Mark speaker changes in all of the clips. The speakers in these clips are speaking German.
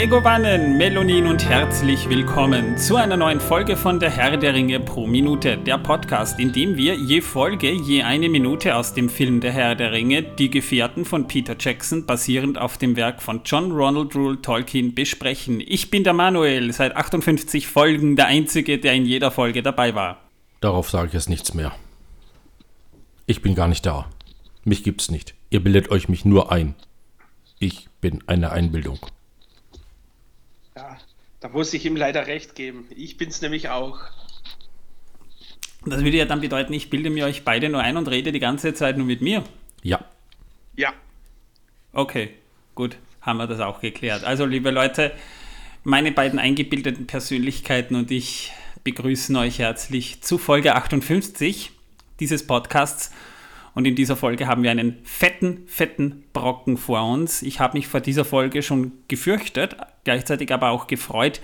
Speaker 1: Megowannen, Melonin und herzlich willkommen zu einer neuen Folge von Der Herr der Ringe pro Minute, der Podcast, in dem wir je Folge je eine Minute aus dem Film Der Herr der Ringe, Die Gefährten von Peter Jackson, basierend auf dem Werk von John Ronald Rule Tolkien, besprechen. Ich bin der Manuel, seit 58 Folgen der Einzige, der in jeder Folge dabei war.
Speaker 2: Darauf sage ich jetzt nichts mehr. Ich bin gar nicht da. Mich gibt's nicht. Ihr bildet euch mich nur ein. Ich bin eine Einbildung.
Speaker 3: Da muss ich ihm leider recht geben. Ich bin's nämlich auch.
Speaker 1: Das würde ja dann bedeuten, ich bilde mir euch beide nur ein und rede die ganze Zeit nur mit mir.
Speaker 2: Ja.
Speaker 3: Ja.
Speaker 1: Okay, gut, haben wir das auch geklärt. Also, liebe Leute, meine beiden eingebildeten Persönlichkeiten und ich begrüßen euch herzlich zu Folge 58 dieses Podcasts. Und in dieser Folge haben wir einen fetten, fetten Brocken vor uns. Ich habe mich vor dieser Folge schon gefürchtet, gleichzeitig aber auch gefreut,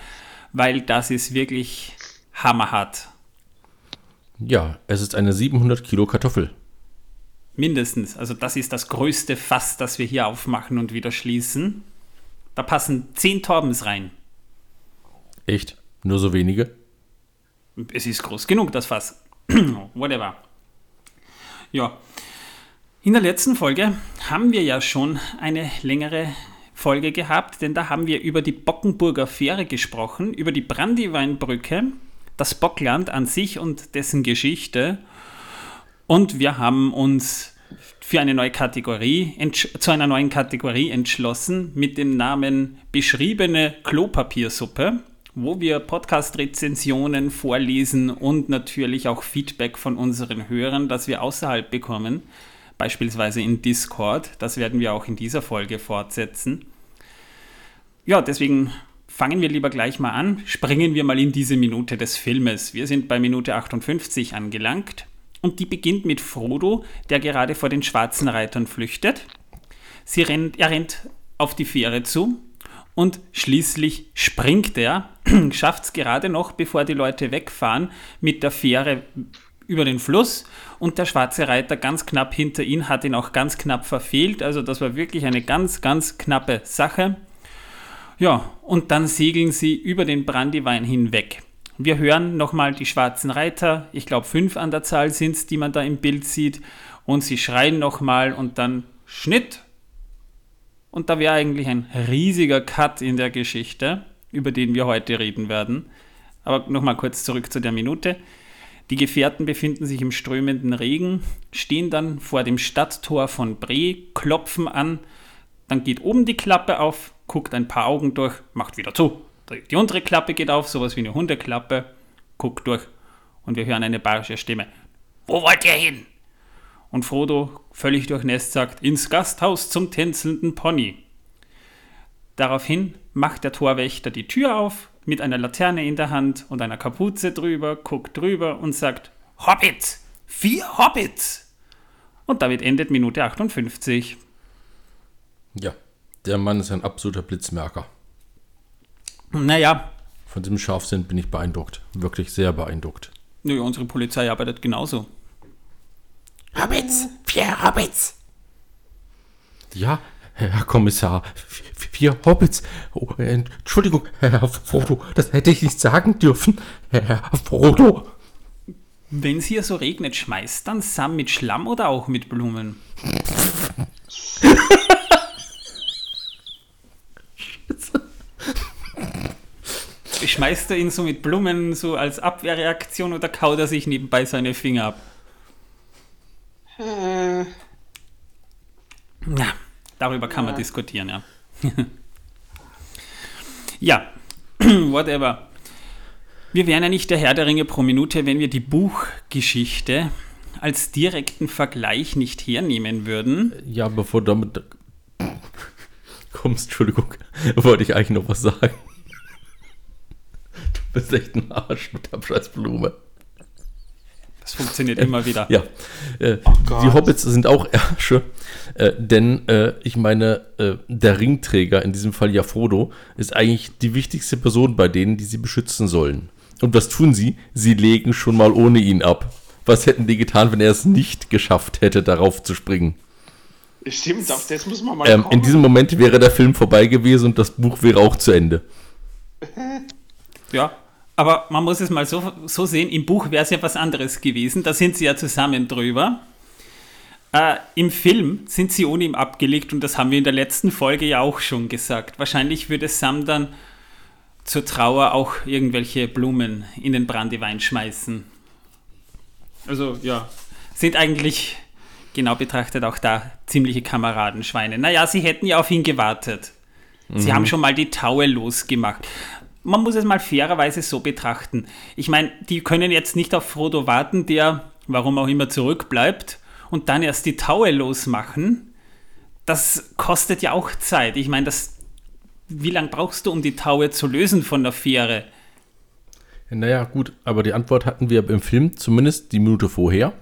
Speaker 1: weil das ist wirklich hammerhart.
Speaker 2: Ja, es ist eine 700 Kilo Kartoffel.
Speaker 1: Mindestens. Also das ist das größte Fass, das wir hier aufmachen und wieder schließen. Da passen 10 Torbens rein.
Speaker 2: Echt? Nur so wenige?
Speaker 1: Es ist groß genug, das Fass. Whatever. Ja. In der letzten Folge haben wir ja schon eine längere Folge gehabt, denn da haben wir über die Bockenburger Fähre gesprochen, über die Brandyweinbrücke, das Bockland an sich und dessen Geschichte. Und wir haben uns für eine neue Kategorie, zu einer neuen Kategorie entschlossen mit dem Namen beschriebene Klopapiersuppe, wo wir Podcast-Rezensionen vorlesen und natürlich auch Feedback von unseren Hörern, das wir außerhalb bekommen, beispielsweise in Discord. Das werden wir auch in dieser Folge fortsetzen. Ja, deswegen fangen wir lieber gleich mal an. Springen wir mal in diese Minute des Filmes. Wir sind bei Minute 58 angelangt. Und die beginnt mit Frodo, der gerade vor den schwarzen Reitern flüchtet. Sie rennt, er rennt auf die Fähre zu und schließlich springt er, schafft es gerade noch, bevor die Leute wegfahren, mit der Fähre über den Fluss und der schwarze Reiter ganz knapp hinter ihn hat ihn auch ganz knapp verfehlt. Also das war wirklich eine ganz, ganz knappe Sache. Ja, und dann segeln sie über den Brandywein hinweg. Wir hören nochmal die schwarzen Reiter, ich glaube fünf an der Zahl sind es, die man da im Bild sieht, und sie schreien nochmal und dann Schnitt. Und da wäre eigentlich ein riesiger Cut in der Geschichte, über den wir heute reden werden. Aber nochmal kurz zurück zu der Minute. Die Gefährten befinden sich im strömenden Regen, stehen dann vor dem Stadttor von Bre, klopfen an, dann geht oben die Klappe auf, guckt ein paar Augen durch, macht wieder zu. Die untere Klappe geht auf, sowas wie eine Hundeklappe, guckt durch und wir hören eine bayerische Stimme. Wo wollt ihr hin? Und Frodo, völlig durchnässt, sagt, ins Gasthaus zum tänzelnden Pony. Daraufhin macht der Torwächter die Tür auf, mit einer Laterne in der Hand und einer Kapuze drüber, guckt drüber und sagt, Hobbits! Vier Hobbits! Und damit endet Minute 58.
Speaker 2: Ja, der Mann ist ein absoluter Blitzmerker.
Speaker 1: Naja.
Speaker 2: Von diesem Scharfsinn bin ich beeindruckt. Wirklich sehr beeindruckt.
Speaker 1: Nö, unsere Polizei arbeitet genauso.
Speaker 4: Hobbits! Vier Hobbits!
Speaker 2: Ja, Herr Kommissar, vier Hobbits. Oh, Entschuldigung, Herr Frodo, das hätte ich nicht sagen dürfen. Herr Frodo.
Speaker 1: Wenn es hier so regnet, schmeißt dann Sam mit Schlamm oder auch mit Blumen? Schmeißt er ihn so mit Blumen so als Abwehrreaktion oder kaut er sich nebenbei seine Finger ab? Äh. Ja, darüber kann ja. man diskutieren, ja. ja, whatever. Wir wären ja nicht der Herr der Ringe pro Minute, wenn wir die Buchgeschichte als direkten Vergleich nicht hernehmen würden.
Speaker 2: Ja, bevor du damit kommst, Entschuldigung, wollte ich eigentlich noch was sagen. Du bist echt ein Arsch mit der Scheißblume.
Speaker 1: Das funktioniert immer wieder.
Speaker 2: Ja. Äh, oh die Hobbits sind auch Ärsche, äh, denn äh, ich meine, äh, der Ringträger, in diesem Fall ja Frodo, ist eigentlich die wichtigste Person bei denen, die sie beschützen sollen. Und was tun sie? Sie legen schon mal ohne ihn ab. Was hätten die getan, wenn er es nicht geschafft hätte, darauf zu springen?
Speaker 3: Stimmt, auf das muss man mal
Speaker 2: ähm, In diesem Moment wäre der Film vorbei gewesen und das Buch wäre auch zu Ende.
Speaker 1: Ja, aber man muss es mal so, so sehen, im Buch wäre es ja was anderes gewesen, da sind sie ja zusammen drüber. Äh, Im Film sind sie ohne ihm abgelegt und das haben wir in der letzten Folge ja auch schon gesagt. Wahrscheinlich würde Sam dann zur Trauer auch irgendwelche Blumen in den Brandywein schmeißen. Also ja, sind eigentlich genau betrachtet auch da ziemliche Kameradenschweine. Naja, sie hätten ja auf ihn gewartet. Sie mhm. haben schon mal die Taue losgemacht. Man muss es mal fairerweise so betrachten. Ich meine, die können jetzt nicht auf Frodo warten, der, warum auch immer, zurückbleibt und dann erst die Taue losmachen. Das kostet ja auch Zeit. Ich meine, das wie lange brauchst du, um die Taue zu lösen von der Fähre?
Speaker 2: Naja, gut, aber die Antwort hatten wir im Film zumindest die Minute vorher.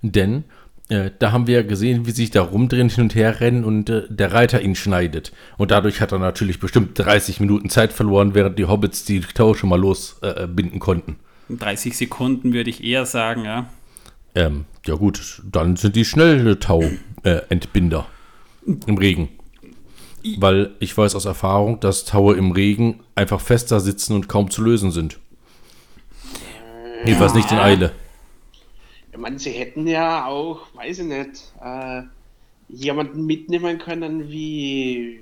Speaker 2: Denn äh, da haben wir gesehen, wie sich da rumdrehen, hin und her rennen und äh, der Reiter ihn schneidet. Und dadurch hat er natürlich bestimmt 30 Minuten Zeit verloren, während die Hobbits die Taue schon mal losbinden äh, konnten.
Speaker 1: 30 Sekunden würde ich eher sagen, ja.
Speaker 2: Ähm, ja gut, dann sind die schnell Tau-Entbinder äh, im Regen weil ich weiß aus Erfahrung, dass Taue im Regen einfach fester sitzen und kaum zu lösen sind. Jedenfalls nicht in Eile.
Speaker 3: Ich meine, sie hätten ja auch, weiß ich nicht, äh, jemanden mitnehmen können wie,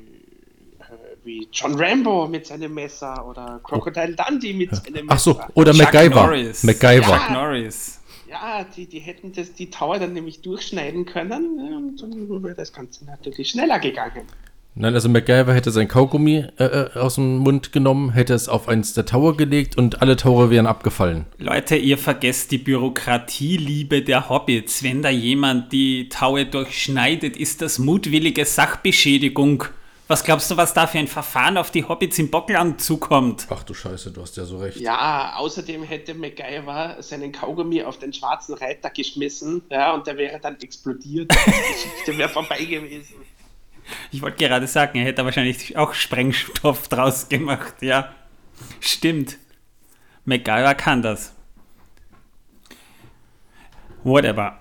Speaker 3: äh, wie John Rambo mit seinem Messer oder Crocodile Dundee mit seinem Messer.
Speaker 2: Ach so, oder Chuck MacGyver. Norris. MacGyver. Ja,
Speaker 1: Norris.
Speaker 3: Ja, die, die hätten das, die Tower dann nämlich durchschneiden können und dann wäre das Ganze natürlich schneller gegangen.
Speaker 2: Nein, also MacGyver hätte sein Kaugummi äh, äh, aus dem Mund genommen, hätte es auf eins der Tower gelegt und alle Tore wären abgefallen.
Speaker 1: Leute, ihr vergesst die Bürokratieliebe der Hobbits. Wenn da jemand die Taue durchschneidet, ist das mutwillige Sachbeschädigung. Was glaubst du, was da für ein Verfahren auf die Hobbits im Bockland zukommt?
Speaker 2: Ach du Scheiße, du hast ja so recht.
Speaker 3: Ja, außerdem hätte MacGyver seinen Kaugummi auf den schwarzen Reiter geschmissen, ja, und der wäre dann explodiert. Die Geschichte wäre vorbei gewesen.
Speaker 1: Ich wollte gerade sagen, er hätte wahrscheinlich auch Sprengstoff draus gemacht, ja. Stimmt. MacGyver kann das. Whatever.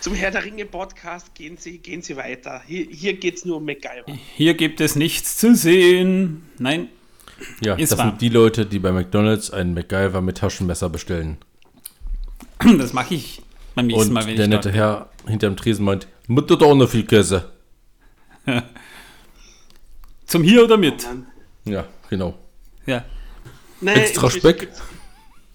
Speaker 3: Zum Herr der Ringe Podcast gehen Sie, gehen Sie weiter. Hier, hier geht es nur um MacGyver.
Speaker 1: Hier gibt es nichts zu sehen. Nein.
Speaker 2: Ja, das wahr. sind die Leute, die bei McDonalds einen MacGyver mit Taschenmesser bestellen.
Speaker 1: Das mache ich beim nächsten
Speaker 2: Und
Speaker 1: Mal, wenn
Speaker 2: der ich nette Herr hinterm Tresen meint, mit oder ohne viel Käse?
Speaker 1: Zum Hier oder mit?
Speaker 2: Ja, genau.
Speaker 1: Ja.
Speaker 3: Nein, Extra Speck.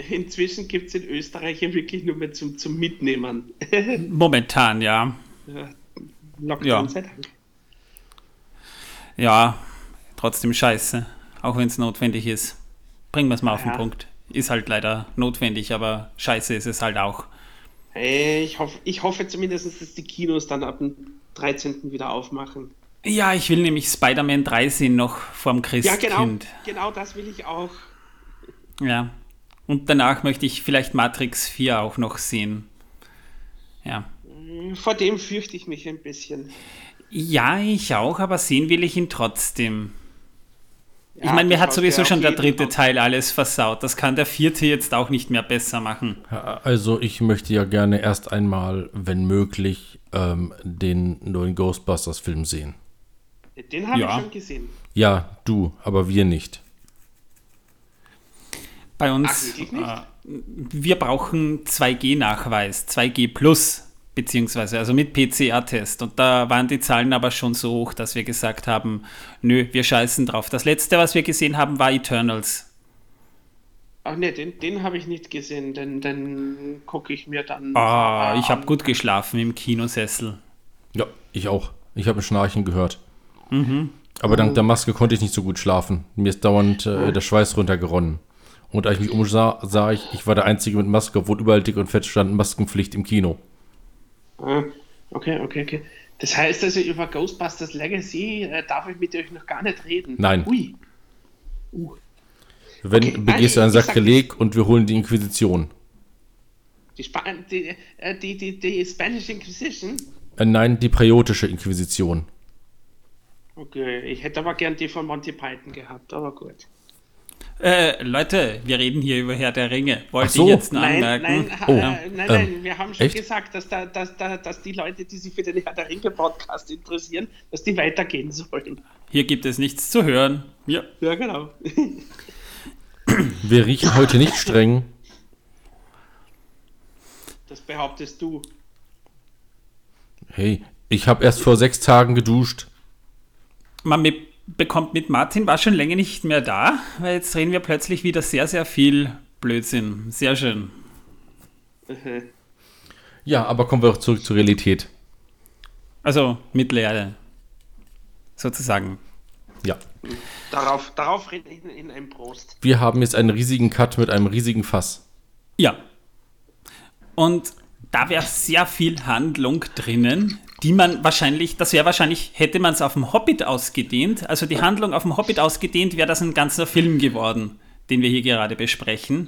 Speaker 3: inzwischen gibt es in Österreich ja wirklich nur mehr zum, zum Mitnehmen.
Speaker 1: Momentan, ja. ja Lockdown ja. sei Dank. Ja, trotzdem scheiße. Auch wenn es notwendig ist. Bringen wir es mal ja. auf den Punkt. Ist halt leider notwendig, aber scheiße ist es halt auch.
Speaker 3: Ich hoffe, ich hoffe zumindest, dass die Kinos dann ab dem 13. wieder aufmachen.
Speaker 1: Ja, ich will nämlich Spider-Man 3 sehen noch vorm Christkind.
Speaker 3: Ja, genau, genau das will ich auch.
Speaker 1: Ja. Und danach möchte ich vielleicht Matrix 4 auch noch sehen. Ja.
Speaker 3: Vor dem fürchte ich mich ein bisschen.
Speaker 1: Ja, ich auch, aber sehen will ich ihn trotzdem. Ich meine, mir hat sowieso schon der dritte Teil alles versaut. Das kann der vierte jetzt auch nicht mehr besser machen.
Speaker 2: Also ich möchte ja gerne erst einmal, wenn möglich, ähm, den neuen Ghostbusters-Film sehen.
Speaker 3: Den habe ja. ich schon gesehen.
Speaker 2: Ja, du, aber wir nicht.
Speaker 1: Bei uns, Ach, äh, wir brauchen 2G-Nachweis, 2G plus beziehungsweise also mit PCR-Test. Und da waren die Zahlen aber schon so hoch, dass wir gesagt haben, nö, wir scheißen drauf. Das letzte, was wir gesehen haben, war Eternals.
Speaker 3: Ach ne, den, den habe ich nicht gesehen, den, den gucke ich mir dann.
Speaker 1: Ah, ich habe gut geschlafen im Kinosessel.
Speaker 2: Ja, ich auch. Ich habe ein Schnarchen gehört. Mhm. Aber dank der Maske konnte ich nicht so gut schlafen. Mir ist dauernd äh, der Schweiß runtergeronnen. Und als ich mich umsah, sah ich, ich war der Einzige mit Maske, obwohl überall dick und fett stand Maskenpflicht im Kino.
Speaker 3: Ah, okay, okay, okay. Das heißt also, über Ghostbusters Legacy äh, darf ich mit euch noch gar nicht reden.
Speaker 2: Nein. Ui. Uh. Wenn okay, begehst du ein Sakrileg und wir holen die Inquisition.
Speaker 3: Die, Sp die, äh, die, die, die Spanish Inquisition?
Speaker 2: Äh, nein, die priotische Inquisition.
Speaker 3: Okay, ich hätte aber gern die von Monty Python gehabt, aber gut.
Speaker 1: Äh, Leute, wir reden hier über Herr der Ringe. Wollte
Speaker 2: so.
Speaker 1: ich jetzt nur
Speaker 3: Nein,
Speaker 1: anmerken.
Speaker 3: nein,
Speaker 2: Oh,
Speaker 3: äh, nein, nein,
Speaker 2: ähm,
Speaker 3: wir haben schon
Speaker 2: echt?
Speaker 3: gesagt, dass, da, dass, da, dass die Leute, die sich für den Herr der Ringe Podcast interessieren, dass die weitergehen sollen.
Speaker 1: Hier gibt es nichts zu hören. Ja.
Speaker 3: Ja, genau.
Speaker 2: Wir riechen heute nicht streng.
Speaker 3: Das behauptest du.
Speaker 2: Hey, ich habe erst vor sechs Tagen geduscht.
Speaker 1: Man mit, bekommt mit Martin, war schon länger nicht mehr da, weil jetzt reden wir plötzlich wieder sehr, sehr viel Blödsinn. Sehr schön.
Speaker 2: Ja, aber kommen wir auch zurück zur Realität.
Speaker 1: Also Mittelerde. Sozusagen.
Speaker 2: Ja.
Speaker 3: Darauf, darauf in, in einem Prost.
Speaker 2: Wir haben jetzt einen riesigen Cut mit einem riesigen Fass.
Speaker 1: Ja. Und da wäre sehr viel Handlung drinnen, die man wahrscheinlich, das wäre wahrscheinlich, hätte man es auf dem Hobbit ausgedehnt, also die Handlung auf dem Hobbit ausgedehnt, wäre das ein ganzer Film geworden, den wir hier gerade besprechen.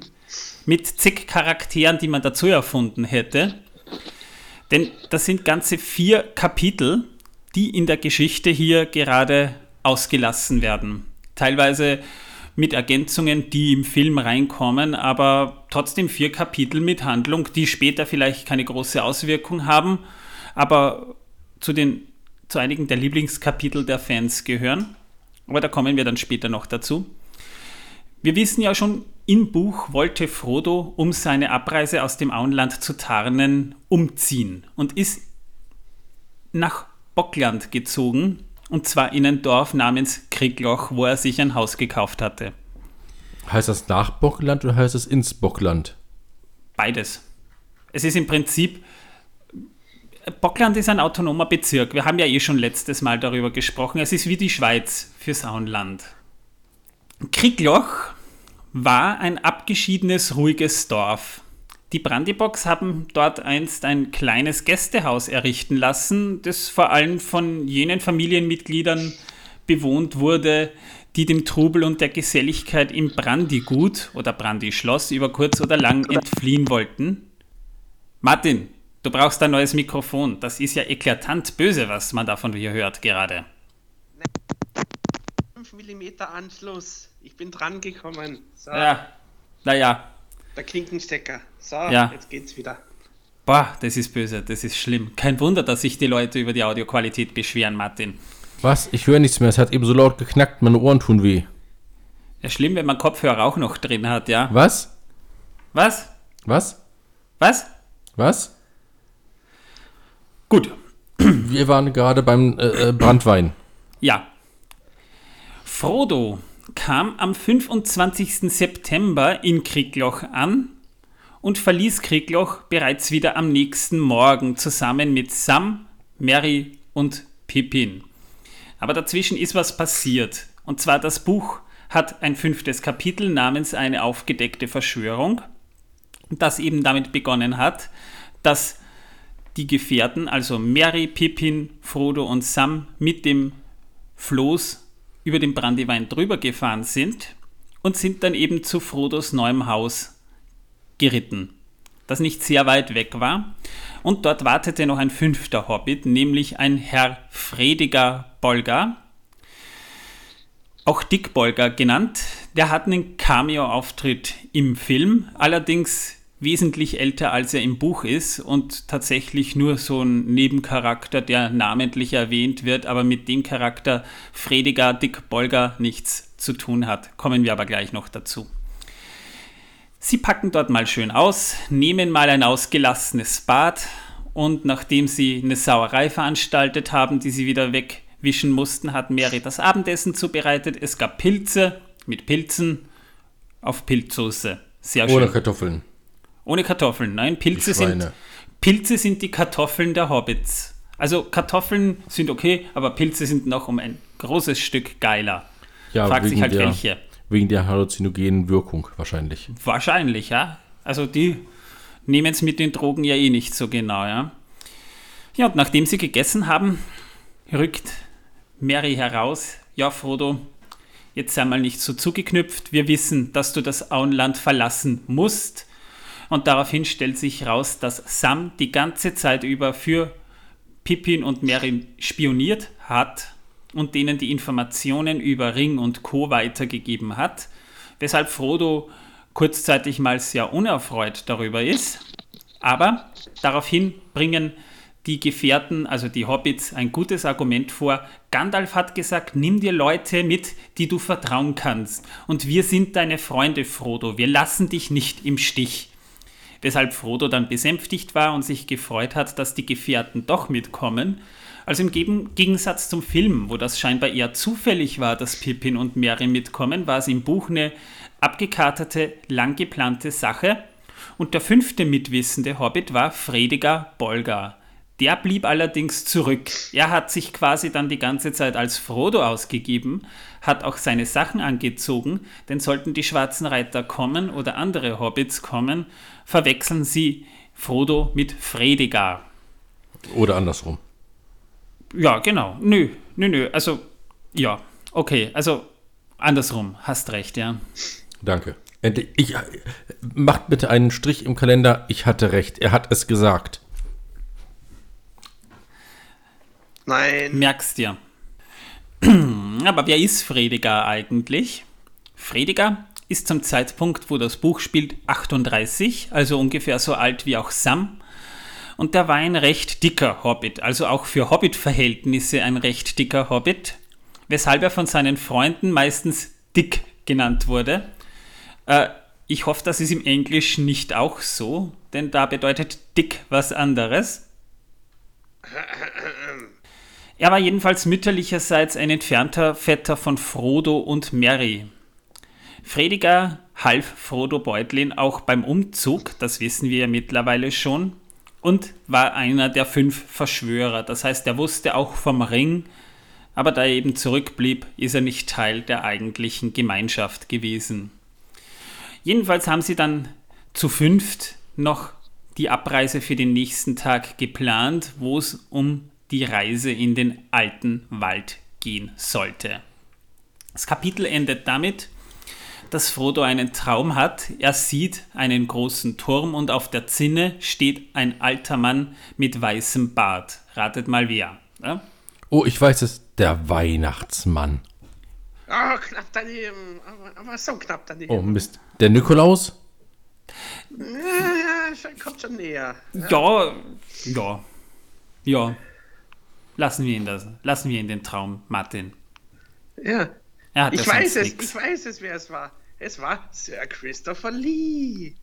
Speaker 1: Mit zig Charakteren, die man dazu erfunden hätte. Denn das sind ganze vier Kapitel, die in der Geschichte hier gerade ausgelassen werden. Teilweise mit Ergänzungen, die im Film reinkommen, aber trotzdem vier Kapitel mit Handlung, die später vielleicht keine große Auswirkung haben, aber zu, den, zu einigen der Lieblingskapitel der Fans gehören. Aber da kommen wir dann später noch dazu. Wir wissen ja schon, im Buch wollte Frodo, um seine Abreise aus dem Auenland zu tarnen, umziehen und ist nach Bockland gezogen, und zwar in ein Dorf namens Kriegloch, wo er sich ein Haus gekauft hatte.
Speaker 2: Heißt das nach Bockland oder heißt das ins Bockland?
Speaker 1: Beides. Es ist im Prinzip, Bockland ist ein autonomer Bezirk. Wir haben ja eh schon letztes Mal darüber gesprochen. Es ist wie die Schweiz fürs Auenland. Kriegloch war ein abgeschiedenes, ruhiges Dorf. Die Brandybox haben dort einst ein kleines Gästehaus errichten lassen, das vor allem von jenen Familienmitgliedern bewohnt wurde, die dem Trubel und der Geselligkeit im Brandygut oder Brandyschloss über kurz oder lang entfliehen wollten. Martin, du brauchst ein neues Mikrofon. Das ist ja eklatant böse, was man davon hier hört gerade.
Speaker 3: 5 mm Anschluss. Ich bin dran gekommen. So,
Speaker 1: Ja, naja,
Speaker 3: der Klinkenstecker. So,
Speaker 1: Ja.
Speaker 3: jetzt geht's wieder.
Speaker 1: boah, das ist böse, das ist schlimm. Kein Wunder, dass sich die Leute über die Audioqualität beschweren, Martin.
Speaker 2: Was? Ich höre nichts mehr. Es hat eben so laut geknackt. Meine Ohren tun weh.
Speaker 1: Ja, schlimm, wenn man Kopfhörer auch noch drin hat, ja.
Speaker 2: Was?
Speaker 1: Was?
Speaker 2: Was?
Speaker 1: Was?
Speaker 2: Was?
Speaker 1: Gut,
Speaker 2: Wir waren gerade beim äh, äh, Brandwein.
Speaker 1: Ja. Frodo kam am 25. September in Kriegloch an und verließ Kriegloch bereits wieder am nächsten Morgen zusammen mit Sam, Mary und Pippin. Aber dazwischen ist was passiert. Und zwar das Buch hat ein fünftes Kapitel namens Eine aufgedeckte Verschwörung, das eben damit begonnen hat, dass die Gefährten, also Mary, Pippin, Frodo und Sam, mit dem Floß über den Brandywein drüber gefahren sind und sind dann eben zu Frodos neuem Haus geritten, das nicht sehr weit weg war. Und dort wartete noch ein fünfter Hobbit, nämlich ein Herr Frediger Bolger, auch Dick Bolger genannt. Der hat einen Cameo-Auftritt im Film, allerdings wesentlich älter als er im Buch ist und tatsächlich nur so ein Nebencharakter, der namentlich erwähnt wird, aber mit dem Charakter Frediger Dick Bolger nichts zu tun hat. Kommen wir aber gleich noch dazu. Sie packen dort mal schön aus, nehmen mal ein ausgelassenes Bad und nachdem sie eine Sauerei veranstaltet haben, die sie wieder wegwischen mussten, hat Mary das Abendessen zubereitet. Es gab Pilze mit Pilzen auf Pilzsoße. Sehr schön.
Speaker 2: Ohne Kartoffeln.
Speaker 1: Ohne Kartoffeln, nein, Pilze sind. Pilze sind die Kartoffeln der Hobbits. Also Kartoffeln sind okay, aber Pilze sind noch um ein großes Stück geiler.
Speaker 2: Ja,
Speaker 1: Fragt sich
Speaker 2: wegen
Speaker 1: halt
Speaker 2: der,
Speaker 1: welche.
Speaker 2: Wegen der halluzinogenen Wirkung wahrscheinlich.
Speaker 1: Wahrscheinlich, ja. Also die nehmen es mit den Drogen ja eh nicht so genau, ja. Ja, und nachdem sie gegessen haben, rückt Mary heraus. Ja, Frodo, jetzt sei mal nicht so zugeknüpft. Wir wissen, dass du das Auenland verlassen musst. Und daraufhin stellt sich raus, dass Sam die ganze Zeit über für Pippin und Mary spioniert hat und denen die Informationen über Ring und Co. weitergegeben hat. weshalb Frodo kurzzeitig mal sehr unerfreut darüber ist. Aber daraufhin bringen die Gefährten, also die Hobbits, ein gutes Argument vor. Gandalf hat gesagt, nimm dir Leute mit, die du vertrauen kannst. Und wir sind deine Freunde, Frodo. Wir lassen dich nicht im Stich. Weshalb Frodo dann besänftigt war und sich gefreut hat, dass die Gefährten doch mitkommen. Also im Gegensatz zum Film, wo das scheinbar eher zufällig war, dass Pippin und Merry mitkommen, war es im Buch eine abgekartete, lang geplante Sache. Und der fünfte mitwissende Hobbit war Frediger Bolgar. Der blieb allerdings zurück. Er hat sich quasi dann die ganze Zeit als Frodo ausgegeben, hat auch seine Sachen angezogen, denn sollten die schwarzen Reiter kommen oder andere Hobbits kommen, verwechseln sie Frodo mit Fredigar.
Speaker 2: Oder andersrum.
Speaker 1: Ja, genau. Nö, nö, nö. Also, ja, okay. Also, andersrum. Hast recht, ja.
Speaker 2: Danke. Endlich. Ich, macht bitte einen Strich im Kalender. Ich hatte recht. Er hat es gesagt.
Speaker 3: Nein.
Speaker 1: Merkst dir. Aber wer ist Frediger eigentlich? Frediger ist zum Zeitpunkt, wo das Buch spielt, 38, also ungefähr so alt wie auch Sam. Und der war ein recht dicker Hobbit, also auch für Hobbit-Verhältnisse ein recht dicker Hobbit, weshalb er von seinen Freunden meistens Dick genannt wurde. Äh, ich hoffe, das ist im Englischen nicht auch so, denn da bedeutet Dick was anderes. Er war jedenfalls mütterlicherseits ein entfernter Vetter von Frodo und Merry. Frediger half Frodo Beutlin auch beim Umzug, das wissen wir ja mittlerweile schon, und war einer der fünf Verschwörer. Das heißt, er wusste auch vom Ring, aber da er eben zurückblieb, ist er nicht Teil der eigentlichen Gemeinschaft gewesen. Jedenfalls haben sie dann zu fünft noch die Abreise für den nächsten Tag geplant, wo es um die Reise in den alten Wald gehen sollte. Das Kapitel endet damit, dass Frodo einen Traum hat. Er sieht einen großen Turm und auf der Zinne steht ein alter Mann mit weißem Bart. Ratet mal wer. Ja?
Speaker 2: Oh, ich weiß es, der Weihnachtsmann.
Speaker 3: Oh, knapp daneben. Aber, aber so knapp daneben.
Speaker 2: Oh, Mist. Der Nikolaus?
Speaker 3: Ja, kommt schon näher.
Speaker 1: Ja, ja, ja. Lassen wir ihn das. Lassen wir ihn den Traum, Martin.
Speaker 3: Ja.
Speaker 1: Er hat
Speaker 3: Ich weiß es,
Speaker 1: nix.
Speaker 3: ich weiß es, wer es war. Es war Sir Christopher Lee.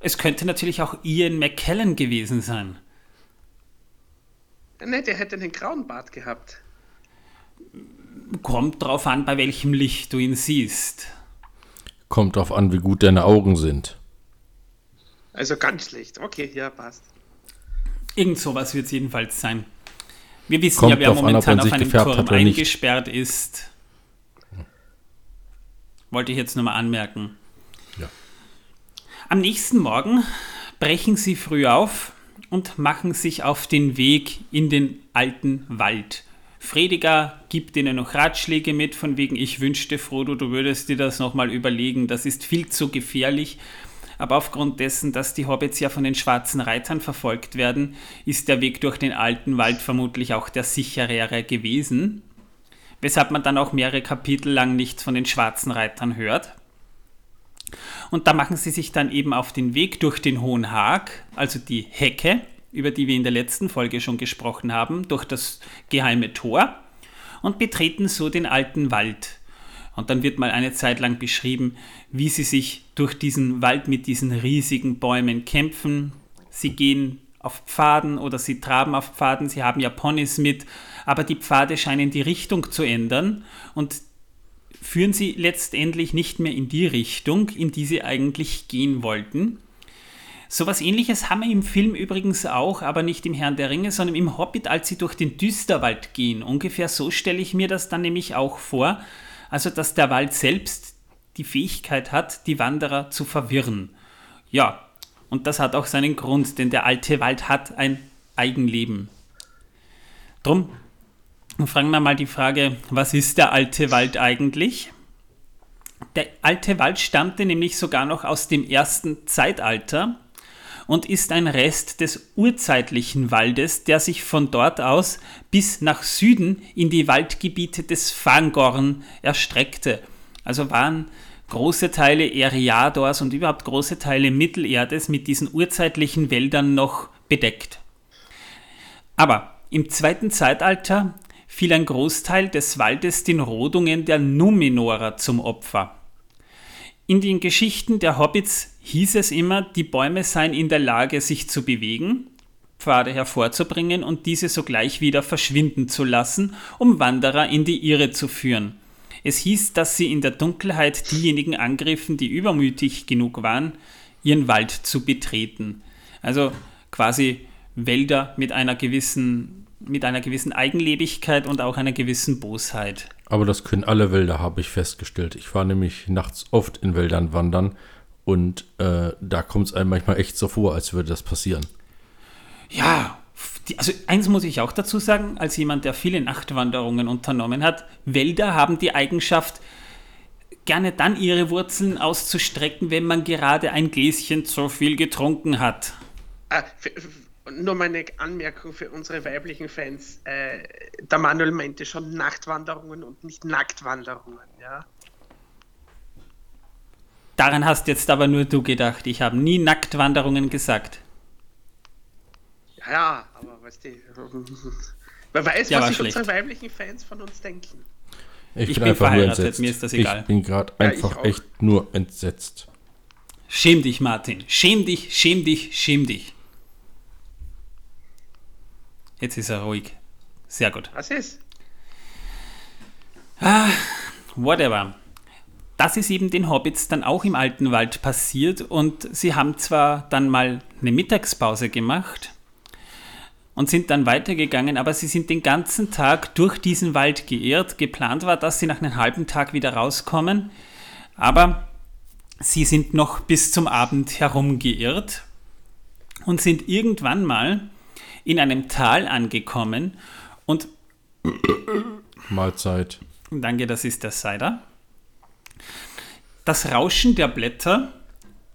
Speaker 1: Es könnte natürlich auch Ian McKellen gewesen sein.
Speaker 3: Ne, der hätte einen grauen Bart gehabt.
Speaker 1: Kommt drauf an, bei welchem Licht du ihn siehst.
Speaker 2: Kommt drauf an, wie gut deine Augen sind.
Speaker 3: Also ganz schlecht. Okay, ja, passt.
Speaker 1: Irgend sowas wird es jedenfalls sein. Wir wissen
Speaker 2: Kommt
Speaker 1: ja, wer
Speaker 2: an,
Speaker 1: momentan
Speaker 2: man
Speaker 1: auf einem Turm eingesperrt ist. Wollte ich jetzt nur mal anmerken.
Speaker 2: Ja.
Speaker 1: Am nächsten Morgen brechen sie früh auf und machen sich auf den Weg in den alten Wald. Frediger gibt ihnen noch Ratschläge mit, von wegen, ich wünschte, Frodo, du würdest dir das nochmal überlegen, das ist viel zu gefährlich. Aber aufgrund dessen, dass die Hobbits ja von den schwarzen Reitern verfolgt werden, ist der Weg durch den alten Wald vermutlich auch der sicherere gewesen. Weshalb man dann auch mehrere Kapitel lang nichts von den schwarzen Reitern hört. Und da machen sie sich dann eben auf den Weg durch den Hohen Haag, also die Hecke, über die wir in der letzten Folge schon gesprochen haben, durch das geheime Tor und betreten so den alten Wald. Und dann wird mal eine Zeit lang beschrieben, wie sie sich durch diesen Wald mit diesen riesigen Bäumen kämpfen. Sie gehen auf Pfaden oder sie traben auf Pfaden, sie haben ja Ponys mit, aber die Pfade scheinen die Richtung zu ändern und führen sie letztendlich nicht mehr in die Richtung, in die sie eigentlich gehen wollten. So was ähnliches haben wir im Film übrigens auch, aber nicht im Herrn der Ringe, sondern im Hobbit, als sie durch den Düsterwald gehen. Ungefähr so stelle ich mir das dann nämlich auch vor. Also, dass der Wald selbst die Fähigkeit hat, die Wanderer zu verwirren. Ja, und das hat auch seinen Grund, denn der alte Wald hat ein Eigenleben. Drum fragen wir mal die Frage, was ist der alte Wald eigentlich? Der alte Wald stammte nämlich sogar noch aus dem ersten Zeitalter und ist ein Rest des urzeitlichen Waldes, der sich von dort aus bis nach Süden in die Waldgebiete des Fangorn erstreckte. Also waren große Teile Eriadors und überhaupt große Teile Mittelerdes mit diesen urzeitlichen Wäldern noch bedeckt. Aber im zweiten Zeitalter fiel ein Großteil des Waldes den Rodungen der Numenorer zum Opfer. In den Geschichten der Hobbits hieß es immer, die Bäume seien in der Lage, sich zu bewegen, Pfade hervorzubringen und diese sogleich wieder verschwinden zu lassen, um Wanderer in die Irre zu führen. Es hieß, dass sie in der Dunkelheit diejenigen angriffen, die übermütig genug waren, ihren Wald zu betreten. Also quasi Wälder mit einer gewissen, mit einer gewissen Eigenlebigkeit und auch einer gewissen Bosheit.
Speaker 2: Aber das können alle Wälder, habe ich festgestellt. Ich war nämlich nachts oft in Wäldern wandern und äh, da kommt es einem manchmal echt so vor, als würde das passieren.
Speaker 1: Ja, die, also eins muss ich auch dazu sagen, als jemand, der viele Nachtwanderungen unternommen hat, Wälder haben die Eigenschaft, gerne dann ihre Wurzeln auszustrecken, wenn man gerade ein Gläschen zu viel getrunken hat.
Speaker 3: Nur meine Anmerkung für unsere weiblichen Fans. Äh, der Manuel meinte schon Nachtwanderungen und nicht Nacktwanderungen, ja.
Speaker 1: Daran hast jetzt aber nur du gedacht. Ich habe nie Nacktwanderungen gesagt.
Speaker 3: Ja, aber weißt du, wer weiß, ja, was sich unsere weiblichen Fans von uns denken.
Speaker 2: Ich, ich bin, bin verheiratet, mir ist das egal. Ich bin gerade einfach ja, echt nur entsetzt.
Speaker 1: Schäm dich, Martin. Schäm dich, schäm dich, schäm dich. Jetzt ist er ruhig. Sehr gut.
Speaker 3: Was ist?
Speaker 1: Ah, whatever. Das ist eben den Hobbits dann auch im alten Wald passiert und sie haben zwar dann mal eine Mittagspause gemacht, und sind dann weitergegangen, aber sie sind den ganzen Tag durch diesen Wald geirrt. Geplant war, dass sie nach einem halben Tag wieder rauskommen, aber sie sind noch bis zum Abend herumgeirrt und sind irgendwann mal in einem Tal angekommen und
Speaker 2: Mahlzeit.
Speaker 1: Danke, das ist der Cider. Das Rauschen der Blätter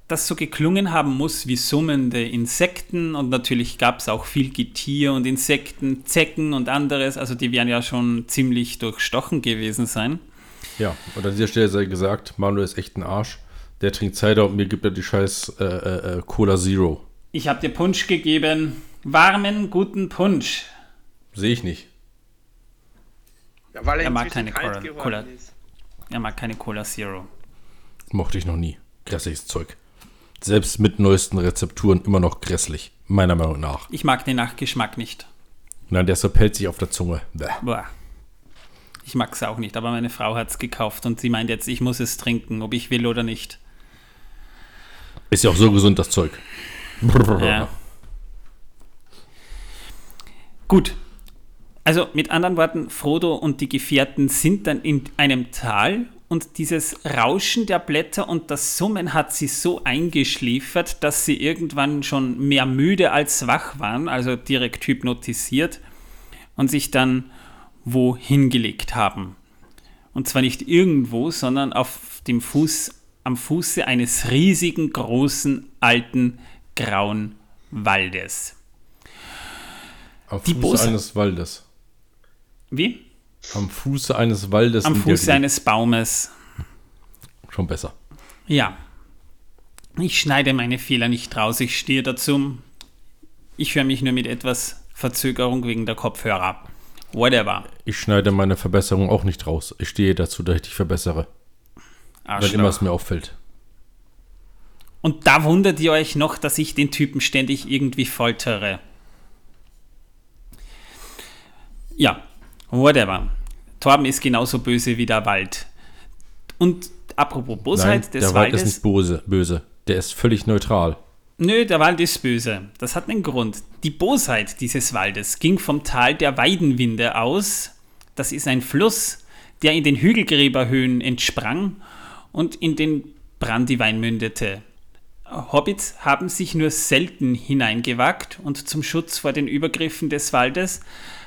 Speaker 1: das so geklungen haben muss wie summende Insekten und natürlich gab es auch viel Getier und Insekten, Zecken und anderes, also die werden ja schon ziemlich durchstochen gewesen sein.
Speaker 2: Ja, und an dieser Stelle sei gesagt, Manuel ist echt ein Arsch. Der trinkt Cider und mir gibt er die scheiß äh, äh, äh Cola Zero.
Speaker 1: Ich habe dir Punsch gegeben. Warmen, guten Punsch.
Speaker 2: Sehe ich nicht.
Speaker 1: Ja, weil er, er mag keine Cola, Cola. Er mag keine Cola Zero.
Speaker 2: Mochte ich noch nie. Grässliches Zeug selbst mit neuesten Rezepturen immer noch grässlich, meiner Meinung nach.
Speaker 1: Ich mag den Nachgeschmack nicht.
Speaker 2: Nein, der zerpellt sich auf der Zunge. Bäh. Boah.
Speaker 1: Ich mag es auch nicht, aber meine Frau hat es gekauft und sie meint jetzt, ich muss es trinken, ob ich will oder nicht.
Speaker 2: Ist ja auch so gesund, das Zeug. Ja.
Speaker 1: Gut. Also mit anderen Worten, Frodo und die Gefährten sind dann in einem Tal und dieses Rauschen der Blätter und das Summen hat sie so eingeschliefert, dass sie irgendwann schon mehr müde als wach waren, also direkt hypnotisiert und sich dann wo hingelegt haben. Und zwar nicht irgendwo, sondern auf dem Fuß, am Fuße eines riesigen, großen, alten, grauen Waldes.
Speaker 2: Auf Die Fuße eines Waldes.
Speaker 1: Wie?
Speaker 2: Am Fuße eines Waldes.
Speaker 1: Am Fuße eines Baumes.
Speaker 2: Schon besser.
Speaker 1: Ja. Ich schneide meine Fehler nicht raus, ich stehe dazu. Ich höre mich nur mit etwas Verzögerung wegen der Kopfhörer. Whatever.
Speaker 2: Ich schneide meine Verbesserung auch nicht raus. Ich stehe dazu, dass ich dich verbessere. Arschloch. Wenn immer es mir auffällt.
Speaker 1: Und da wundert ihr euch noch, dass ich den Typen ständig irgendwie foltere. Ja, whatever. Torben ist genauso böse wie der Wald. Und apropos Bosheit
Speaker 2: Nein, des der Wald ist nicht böse, böse. Der ist völlig neutral.
Speaker 1: Nö, der Wald ist böse. Das hat einen Grund. Die Bosheit dieses Waldes ging vom Tal der Weidenwinde aus. Das ist ein Fluss, der in den Hügelgräberhöhen entsprang und in den Brandywein mündete. Hobbits haben sich nur selten hineingewagt und zum Schutz vor den Übergriffen des Waldes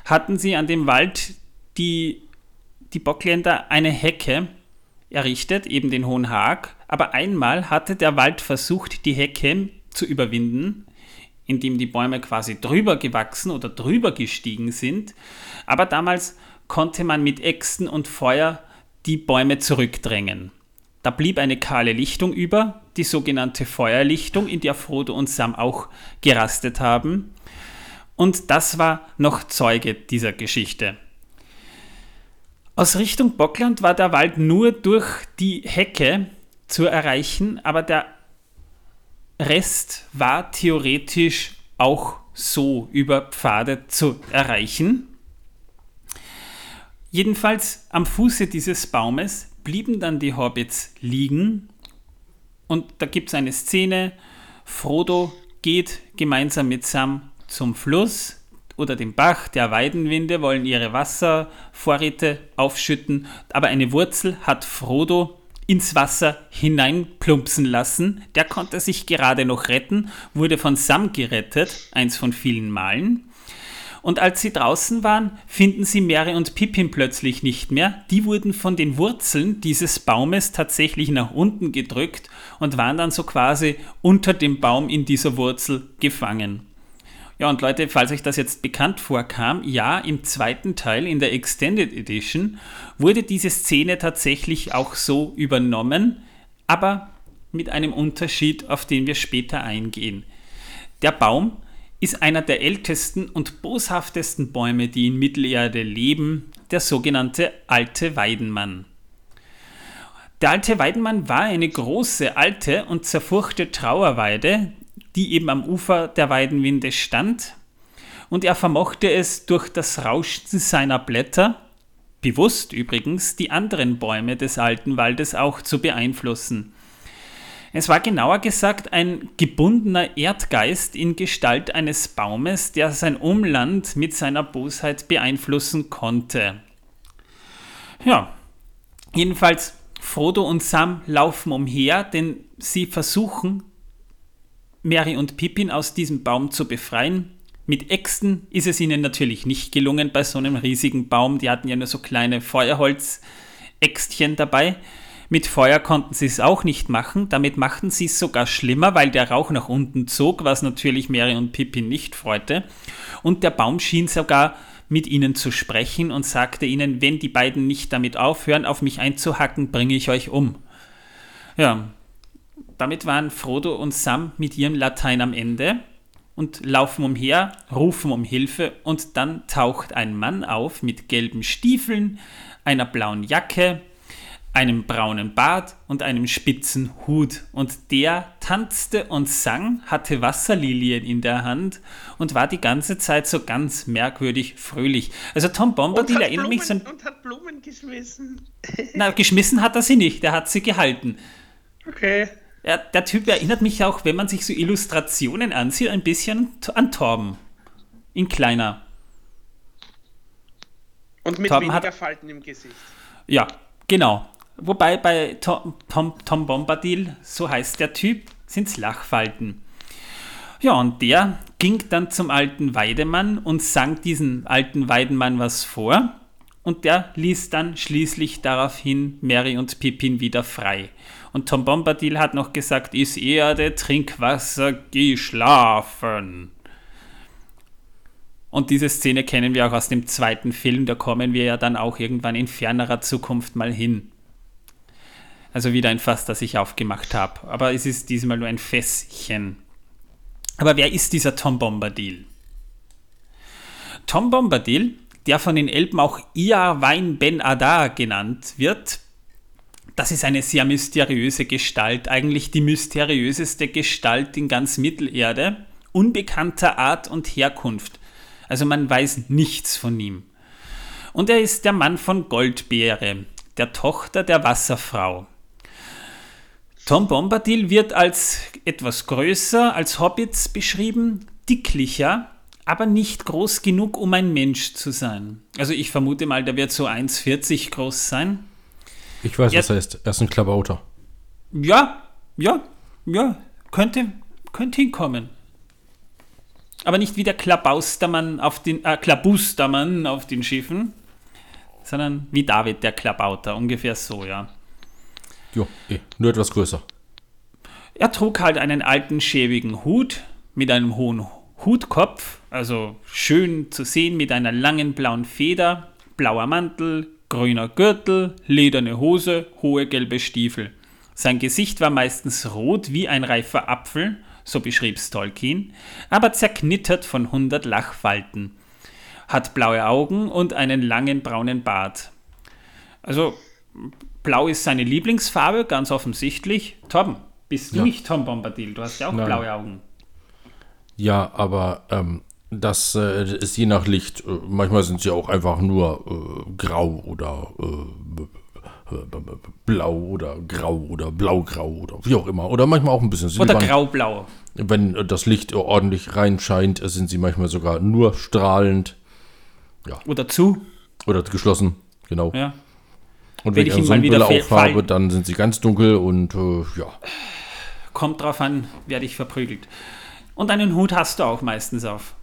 Speaker 1: hatten sie an dem Wald die, die Bockländer eine Hecke errichtet, eben den Hohen Haag. Aber einmal hatte der Wald versucht, die Hecke zu überwinden, indem die Bäume quasi drüber gewachsen oder drüber gestiegen sind. Aber damals konnte man mit Äxten und Feuer die Bäume zurückdrängen. Da blieb eine kahle Lichtung über, die sogenannte Feuerlichtung, in der Frodo und Sam auch gerastet haben. Und das war noch Zeuge dieser Geschichte. Aus Richtung Bockland war der Wald nur durch die Hecke zu erreichen, aber der Rest war theoretisch auch so über Pfade zu erreichen. Jedenfalls am Fuße dieses Baumes blieben dann die Hobbits liegen und da gibt es eine Szene, Frodo geht gemeinsam mit Sam zum Fluss oder dem Bach, der Weidenwinde wollen ihre Wasservorräte aufschütten, aber eine Wurzel hat Frodo ins Wasser hineinplumpsen lassen. Der konnte sich gerade noch retten, wurde von Sam gerettet, eins von vielen Malen. Und als sie draußen waren, finden sie Mary und Pippin plötzlich nicht mehr. Die wurden von den Wurzeln dieses Baumes tatsächlich nach unten gedrückt und waren dann so quasi unter dem Baum in dieser Wurzel gefangen. Ja, und Leute, falls euch das jetzt bekannt vorkam, ja, im zweiten Teil, in der Extended Edition, wurde diese Szene tatsächlich auch so übernommen, aber mit einem Unterschied, auf den wir später eingehen. Der Baum ist einer der ältesten und boshaftesten Bäume, die in Mittelerde leben, der sogenannte alte Weidenmann. Der alte Weidenmann war eine große, alte und zerfurchte Trauerweide, die eben am Ufer der Weidenwinde stand, und er vermochte es durch das Rauschen seiner Blätter, bewusst übrigens, die anderen Bäume des alten Waldes auch zu beeinflussen. Es war genauer gesagt ein gebundener Erdgeist in Gestalt eines Baumes, der sein Umland mit seiner Bosheit beeinflussen konnte. Ja, jedenfalls Frodo und Sam laufen umher, denn sie versuchen Mary und Pippin aus diesem Baum zu befreien. Mit Äxten ist es ihnen natürlich nicht gelungen bei so einem riesigen Baum. Die hatten ja nur so kleine Feuerholzäxtchen dabei. Mit Feuer konnten sie es auch nicht machen. Damit machten sie es sogar schlimmer, weil der Rauch nach unten zog, was natürlich Mary und Pippin nicht freute. Und der Baum schien sogar mit ihnen zu sprechen und sagte ihnen, wenn die beiden nicht damit aufhören, auf mich einzuhacken, bringe ich euch um. Ja, damit waren Frodo und Sam mit ihrem Latein am Ende und laufen umher, rufen um Hilfe und dann taucht ein Mann auf mit gelben Stiefeln, einer blauen Jacke, einem braunen Bart und einem spitzen Hut. Und der tanzte und sang, hatte Wasserlilien in der Hand und war die ganze Zeit so ganz merkwürdig fröhlich. Also Tom Bombadil erinnert mich so ein...
Speaker 3: Und hat Blumen geschmissen.
Speaker 1: Na, geschmissen hat er sie nicht, er hat sie gehalten.
Speaker 3: Okay.
Speaker 1: Ja, der Typ erinnert mich auch, wenn man sich so Illustrationen ansieht, ein bisschen an Torben. In kleiner.
Speaker 3: Und mit
Speaker 1: Torben
Speaker 3: weniger
Speaker 1: hat-
Speaker 3: Falten im Gesicht.
Speaker 1: Ja, genau. Wobei bei Tom, Tom, Tom Bombadil, so heißt der Typ, sind es Lachfalten. Ja, und der ging dann zum alten Weidemann und sang diesen alten Weidenmann was vor. Und der ließ dann schließlich daraufhin Mary und Pippin wieder frei. Und Tom Bombadil hat noch gesagt, ist Erde, Trinkwasser, geh schlafen. Und diese Szene kennen wir auch aus dem zweiten Film, da kommen wir ja dann auch irgendwann in fernerer Zukunft mal hin. Also wieder ein Fass, das ich aufgemacht habe. Aber es ist diesmal nur ein Fässchen. Aber wer ist dieser Tom Bombadil? Tom Bombadil, der von den Elben auch Iarwain Ben Adar genannt wird, das ist eine sehr mysteriöse Gestalt, eigentlich die mysteriöseste Gestalt in ganz Mittelerde, unbekannter Art und Herkunft. Also man weiß nichts von ihm. Und er ist der Mann von Goldbeere, der Tochter der Wasserfrau. Tom Bombadil wird als etwas größer als Hobbits beschrieben, dicklicher, aber nicht groß genug, um ein Mensch zu sein. Also ich vermute mal, der wird so 1,40 groß sein.
Speaker 2: Ich weiß,
Speaker 1: Ja.
Speaker 2: was heißt. Er ist ein Klabauter.
Speaker 1: Ja, ja, ja, könnte, könnte hinkommen. Aber nicht wie der Klabaustermann auf den, äh, Klabustermann auf den Schiffen, sondern wie David, der Klabauter, ungefähr so, ja.
Speaker 2: Jo, eh, nur etwas größer.
Speaker 1: Er trug halt einen alten, schäbigen Hut mit einem hohen Hutkopf, also schön zu sehen mit einer langen blauen Feder, blauer Mantel, grüner Gürtel, lederne Hose, hohe gelbe Stiefel. Sein Gesicht war meistens rot wie ein reifer Apfel, so beschrieb's Tolkien, aber zerknittert von hundert Lachfalten. Hat blaue Augen und einen langen braunen Bart. Also, blau ist seine Lieblingsfarbe, ganz offensichtlich. Torben, bist du
Speaker 2: Ja.
Speaker 1: nicht Tom Bombadil? Du hast ja auch
Speaker 2: Nein.
Speaker 1: blaue Augen.
Speaker 2: Ja, aber ähm, das äh, ist je nach Licht. Äh, manchmal sind sie auch einfach nur äh, grau oder äh, b- blau oder grau oder blaugrau oder wie auch immer. Oder manchmal auch ein bisschen
Speaker 1: Oder
Speaker 2: silbern.
Speaker 1: graublau.
Speaker 2: Wenn äh, das Licht ordentlich reinscheint, äh, sind sie manchmal sogar nur strahlend
Speaker 1: Oder zu.
Speaker 2: oder geschlossen. Genau.
Speaker 1: Ja.
Speaker 2: Und
Speaker 1: Wenn
Speaker 2: wenn
Speaker 1: ich ihn mal wieder
Speaker 2: aufhabe, dann sind sie ganz dunkel und äh, ja.
Speaker 1: Kommt drauf an, werde ich verprügelt. Und einen Hut hast du auch meistens auf,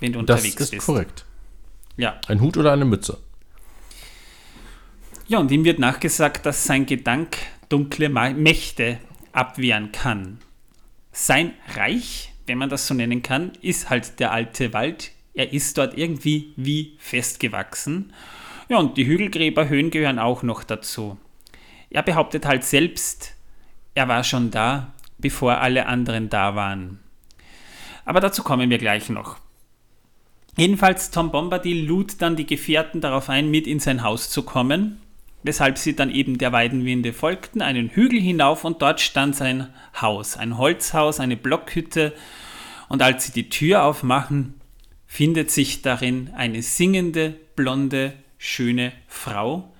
Speaker 1: wenn du
Speaker 2: Das
Speaker 1: unterwegs
Speaker 2: ist
Speaker 1: bist.
Speaker 2: korrekt.
Speaker 1: Ja.
Speaker 2: Ein Hut oder eine Mütze?
Speaker 1: ja, und ihm wird nachgesagt, dass sein Gedank dunkle Mächte abwehren kann. Sein Reich, wenn man das so nennen kann, ist halt der alte Wald. Er ist dort irgendwie wie festgewachsen. Ja, und die Hügelgräberhöhen gehören auch noch dazu. Er behauptet halt selbst, er war schon da, bevor alle anderen da waren. Aber dazu kommen wir gleich noch. Jedenfalls, Tom Bombadil lud dann die Gefährten darauf ein, mit in sein Haus zu kommen, weshalb sie dann eben der Weidenwinde folgten, einen Hügel hinauf und dort stand sein Haus, ein Holzhaus, eine Blockhütte. Und als sie die Tür aufmachen, findet sich darin eine singende, blonde, schöne Frau,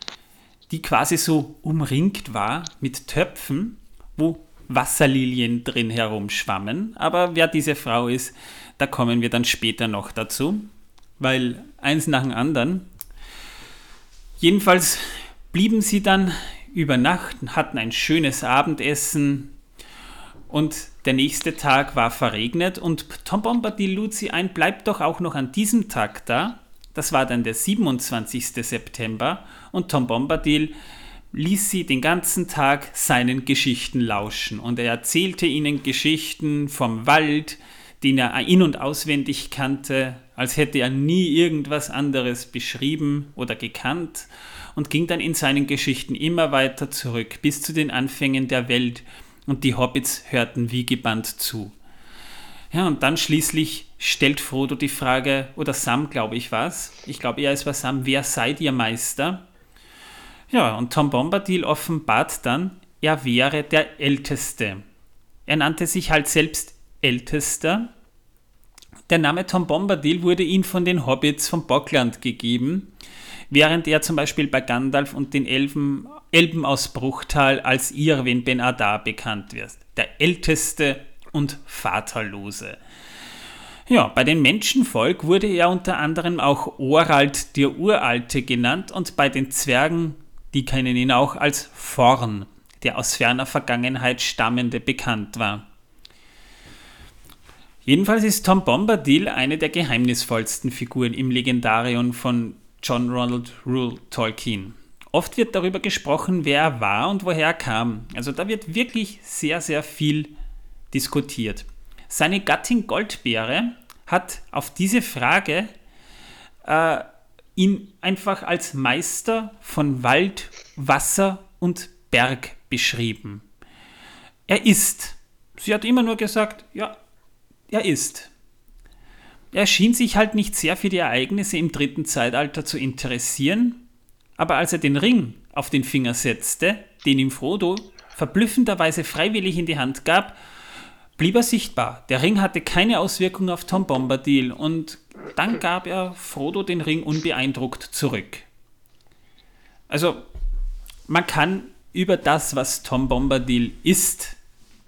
Speaker 1: die quasi so umringt war mit Töpfen, wo Wasserlilien drin herumschwammen. Aber wer diese Frau ist, da kommen wir dann später noch dazu, weil eins nach dem anderen. Jedenfalls blieben sie dann über Nacht, hatten ein schönes Abendessen und der nächste Tag war verregnet und Tom Bombadil lud ein, bleibt doch auch noch an diesem Tag da. Das war dann der 27. September und Tom Bombadil ließ sie den ganzen Tag seinen Geschichten lauschen und er erzählte ihnen Geschichten vom Wald, den er in- und auswendig kannte, als hätte er nie irgendwas anderes beschrieben oder gekannt und ging dann in seinen Geschichten immer weiter zurück bis zu den Anfängen der Welt und die Hobbits hörten wie gebannt zu. Ja, und dann schließlich stellt Frodo die Frage, oder Sam, glaube ich, was? Ich glaube eher, es war Sam, wer seid ihr Meister? Ja, und Tom Bombadil offenbart dann, er wäre der Älteste. Er nannte sich halt selbst Ältester. Der Name Tom Bombadil wurde ihm von den Hobbits vom Bockland gegeben, während er zum Beispiel bei Gandalf und den Elben, Elben aus Bruchtal als Irwin Ben Adar bekannt wird. Der Älteste und Vaterlose. Ja, bei den Menschenvolk wurde er unter anderem auch Orald der Uralte genannt und bei den Zwergen, die kennen ihn auch als Vorn, der aus ferner Vergangenheit stammende bekannt war. Jedenfalls ist Tom Bombadil eine der geheimnisvollsten Figuren im Legendarium von John Ronald Rule Tolkien. Oft wird darüber gesprochen, wer er war und woher er kam. Also da wird wirklich sehr, sehr viel diskutiert. Seine Gattin Goldbeere hat auf diese Frage äh, ihn einfach als Meister von Wald, Wasser und Berg beschrieben. Er ist. Sie hat immer nur gesagt, ja, er ist. Er schien sich halt nicht sehr für die Ereignisse im dritten Zeitalter zu interessieren, aber als er den Ring auf den Finger setzte, den ihm Frodo verblüffenderweise freiwillig in die Hand gab, blieb er sichtbar. Der Ring hatte keine Auswirkung auf Tom Bombadil und dann gab er Frodo den Ring unbeeindruckt zurück. Also, man kann über das, was Tom Bombadil ist,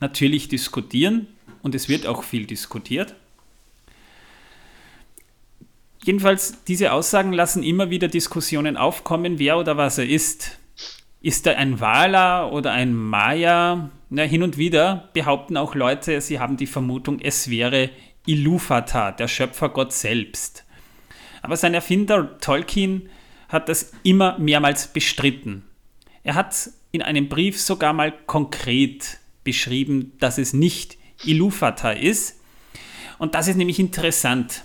Speaker 1: natürlich diskutieren und es wird auch viel diskutiert. Jedenfalls, diese Aussagen lassen immer wieder Diskussionen aufkommen, wer oder was er ist. Ist er ein Wala oder ein Maya? Na, hin und wieder behaupten auch Leute, sie haben die Vermutung, es wäre Ilúvatar, der Schöpfergott selbst. Aber sein Erfinder Tolkien hat das immer mehrmals bestritten. Er hat in einem Brief sogar mal konkret beschrieben, dass es nicht Ilúvatar ist. Und das ist nämlich interessant.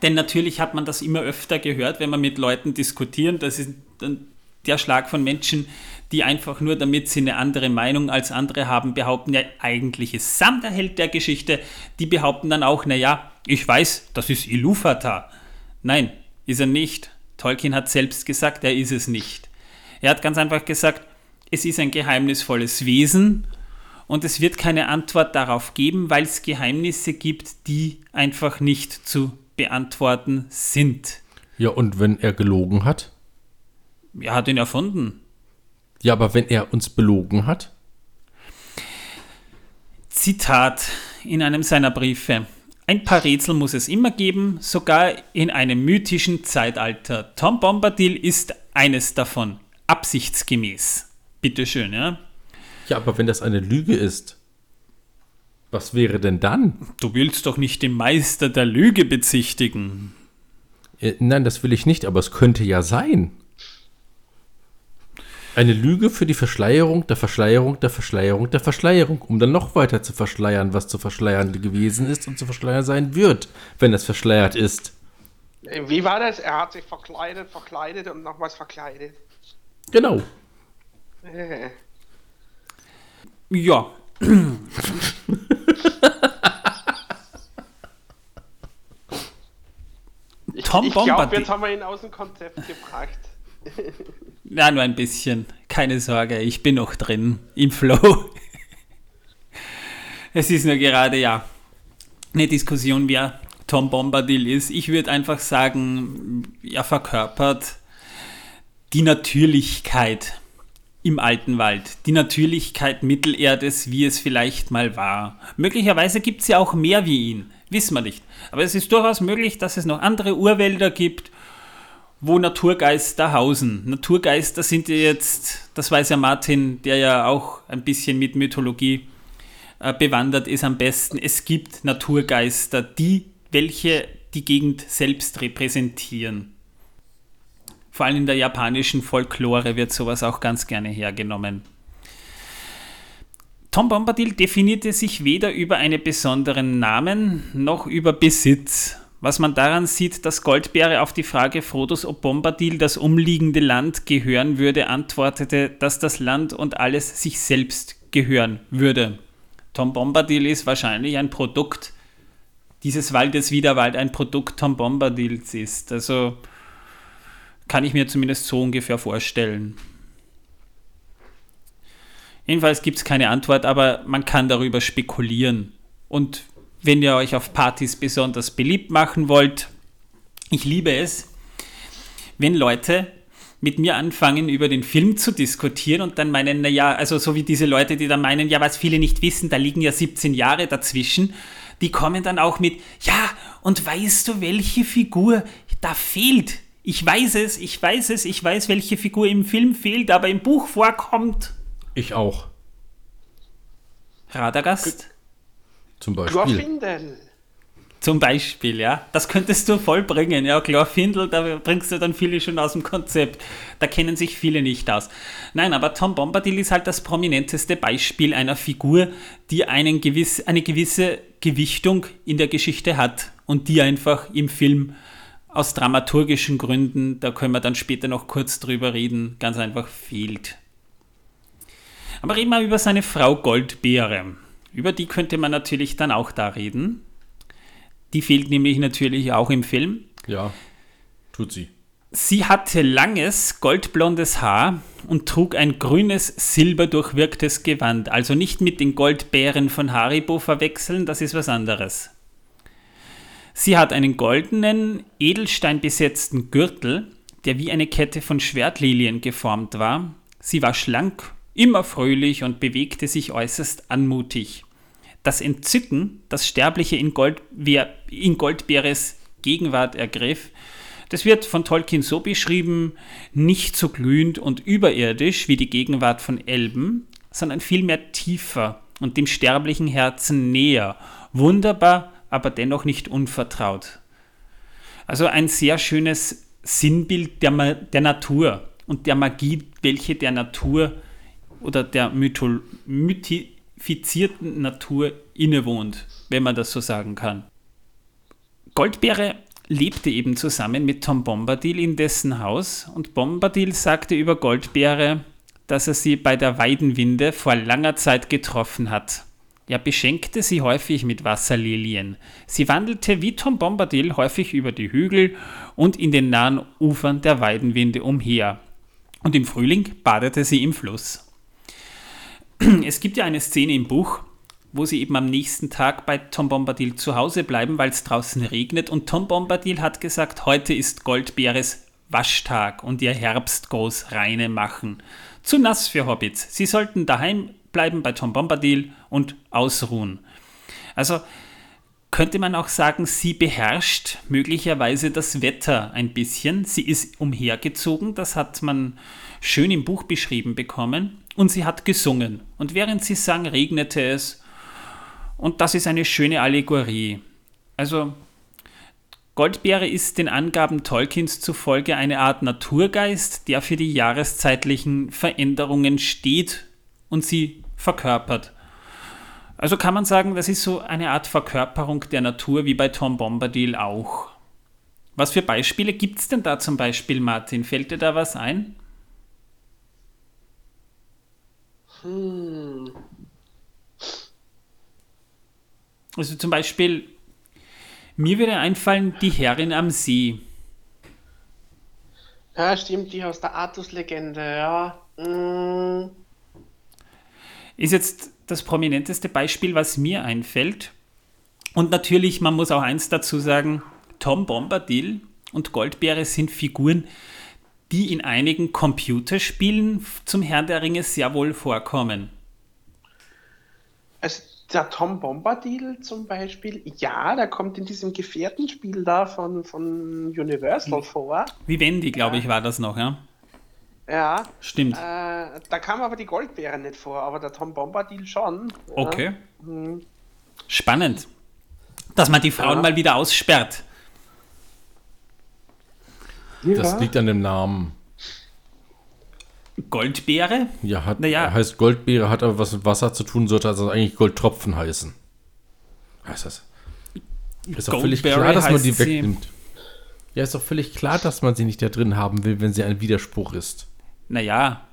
Speaker 1: Denn natürlich hat man das immer öfter gehört, wenn man mit Leuten diskutieren, das ist, dann der Schlag von Menschen, die einfach nur, damit sie eine andere Meinung als andere haben, behaupten, ja, eigentlich ist Sam der Held der Geschichte. Die behaupten dann auch, naja, ich weiß, das ist Ilúvatar. Nein, ist er nicht. Tolkien hat selbst gesagt, er ist es nicht. Er hat ganz einfach gesagt, es ist ein geheimnisvolles Wesen und es wird keine Antwort darauf geben, weil es Geheimnisse gibt, die einfach nicht zu beantworten sind.
Speaker 2: Ja, und wenn er gelogen hat?
Speaker 1: Er hat ihn erfunden.
Speaker 2: Ja, aber wenn er uns belogen hat?
Speaker 1: Zitat in einem seiner Briefe. Ein paar Rätsel muss es immer geben, sogar in einem mythischen Zeitalter. Tom Bombadil ist eines davon, absichtsgemäß. Bitteschön, ja?
Speaker 2: Ja, aber wenn das eine Lüge ist, was wäre denn dann?
Speaker 1: Du willst doch nicht den Meister der Lüge bezichtigen.
Speaker 2: Äh, nein, das will ich nicht, aber es könnte ja sein. Eine Lüge für die Verschleierung der Verschleierung der Verschleierung der Verschleierung, um dann noch weiter zu verschleiern, was zu verschleiern gewesen ist und zu verschleiern sein wird, wenn es verschleiert ist.
Speaker 3: Wie war das? Er hat sich verkleidet, verkleidet und noch was verkleidet.
Speaker 2: Genau.
Speaker 3: Äh.
Speaker 1: Ja.
Speaker 3: Ich,
Speaker 1: Tom
Speaker 3: ich glaube, jetzt haben wir ihn aus dem Konzept gebracht.
Speaker 1: Ja, nur ein bisschen. Keine Sorge, ich bin noch drin im Flow. Es ist nur gerade, ja, eine Diskussion, wer Tom Bombadil ist. Ich würde einfach sagen, er verkörpert die Natürlichkeit im alten Wald, die Natürlichkeit Mittelerdes, wie es vielleicht mal war. Möglicherweise gibt es ja auch mehr wie ihn, wissen wir nicht. Aber es ist durchaus möglich, dass es noch andere Urwälder gibt, wo Naturgeister hausen. Naturgeister sind ja jetzt, das weiß ja Martin, der ja auch ein bisschen mit Mythologie äh, bewandert ist am besten. Es gibt Naturgeister, die welche die Gegend selbst repräsentieren. Vor allem in der japanischen Folklore wird sowas auch ganz gerne hergenommen. Tom Bombadil definierte sich weder über einen besonderen Namen noch über Besitz. Was man daran sieht, dass Goldbeere auf die Frage Frodos, ob Bombadil das umliegende Land gehören würde, antwortete, dass das Land und alles sich selbst gehören würde. Tom Bombadil ist wahrscheinlich ein Produkt dieses Waldes, wie der Wald ein Produkt Tom Bombadils ist. Also kann ich mir zumindest so ungefähr vorstellen. Jedenfalls gibt es keine Antwort, aber man kann darüber spekulieren. Und wenn ihr euch auf Partys besonders beliebt machen wollt, ich liebe es, wenn Leute mit mir anfangen, über den Film zu diskutieren und dann meinen, naja, also so wie diese Leute, die dann meinen, ja, was viele nicht wissen, da liegen ja 17 Jahre dazwischen, die kommen dann auch mit, ja, und weißt du, welche Figur da fehlt? Ich weiß es, ich weiß es, ich weiß, welche Figur im Film fehlt, aber im Buch vorkommt.
Speaker 2: Ich auch,
Speaker 1: Radagast
Speaker 2: zum Beispiel.
Speaker 3: Glorfindel.
Speaker 1: zum Beispiel, ja. Das könntest du vollbringen, ja. Glorfindel, da bringst du dann viele schon aus dem Konzept. Da kennen sich viele nicht aus. Nein, aber Tom Bombadil ist halt das prominenteste Beispiel einer Figur, die einen gewiss, eine gewisse Gewichtung in der Geschichte hat und die einfach im Film aus dramaturgischen Gründen, da können wir dann später noch kurz drüber reden, ganz einfach fehlt. Aber reden wir über seine Frau Goldbeere. Über die könnte man natürlich dann auch da reden. Die fehlt nämlich natürlich auch im Film.
Speaker 2: Ja, tut sie.
Speaker 1: Sie hatte langes, goldblondes Haar und trug ein grünes, silberdurchwirktes Gewand. Also nicht mit den Goldbären von Haribo verwechseln, das ist was anderes. Sie hat einen goldenen, edelsteinbesetzten Gürtel, der wie eine Kette von Schwertlilien geformt war. Sie war schlank, immer fröhlich und bewegte sich äußerst anmutig. Das Entzücken, das Sterbliche in, Goldbeer, in Goldbeeres Gegenwart ergriff, das wird von Tolkien so beschrieben, nicht so glühend und überirdisch wie die Gegenwart von Elben, sondern vielmehr tiefer und dem sterblichen Herzen näher, wunderbar, aber dennoch nicht unvertraut. Also ein sehr schönes Sinnbild der, Ma der Natur und der Magie, welche der Natur oder der Mythol mythifizierten Natur innewohnt, wenn man das so sagen kann. Goldbeere lebte eben zusammen mit Tom Bombadil in dessen Haus und Bombadil sagte über Goldbeere, dass er sie bei der Weidenwinde vor langer Zeit getroffen hat. Er beschenkte sie häufig mit Wasserlilien. Sie wandelte wie Tom Bombadil häufig über die Hügel und in den nahen Ufern der Weidenwinde umher. Und im Frühling badete sie im Fluss. Es gibt ja eine Szene im Buch, wo sie eben am nächsten Tag bei Tom Bombadil zu Hause bleiben, weil es draußen regnet. Und Tom Bombadil hat gesagt, heute ist Goldbeeres Waschtag und ihr Herbstgroß reine machen. Zu nass für Hobbits. Sie sollten daheim bleiben bei Tom Bombadil und ausruhen. Also könnte man auch sagen, sie beherrscht möglicherweise das Wetter ein bisschen. Sie ist umhergezogen, das hat man schön im Buch beschrieben bekommen. Und sie hat gesungen. Und während sie sang, regnete es. Und das ist eine schöne Allegorie. Also Goldbeere ist den Angaben Tolkiens zufolge eine Art Naturgeist, der für die jahreszeitlichen Veränderungen steht und sie verkörpert. Also kann man sagen, das ist so eine Art Verkörperung der Natur wie bei Tom Bombadil auch. Was für Beispiele gibt es denn da zum Beispiel, Martin? Fällt dir da was ein? Hm. Also zum Beispiel, mir würde einfallen, die Herrin am See.
Speaker 3: Ja, stimmt, die aus der Artus-Legende, ja. Hm.
Speaker 1: Ist jetzt das prominenteste Beispiel, was mir einfällt. Und natürlich, man muss auch eins dazu sagen, Tom Bombadil und Goldbeere sind Figuren, die in einigen Computerspielen zum Herrn der Ringe sehr wohl vorkommen.
Speaker 3: Also der Tom Bombadil zum Beispiel, ja, der kommt in diesem Gefährtenspiel da von, von Universal vor.
Speaker 1: Vivendi, glaube ich, war das noch, ja.
Speaker 3: Ja.
Speaker 1: Stimmt.
Speaker 3: Äh, da kam aber die Goldbeere nicht vor, aber der Tom Bombadil schon.
Speaker 1: Ja. Okay. Mhm. Spannend. Dass man die Frauen ja. mal wieder aussperrt.
Speaker 2: Das liegt an dem Namen.
Speaker 1: Goldbeere?
Speaker 2: Ja, hat, naja. heißt Goldbeere, hat aber was mit Wasser zu tun, sollte also eigentlich Goldtropfen heißen. Heißt das? Ist doch völlig klar, dass man die wegnimmt. Ja, ist doch völlig klar, dass man sie nicht da drin haben will, wenn sie ein Widerspruch ist.
Speaker 1: Naja,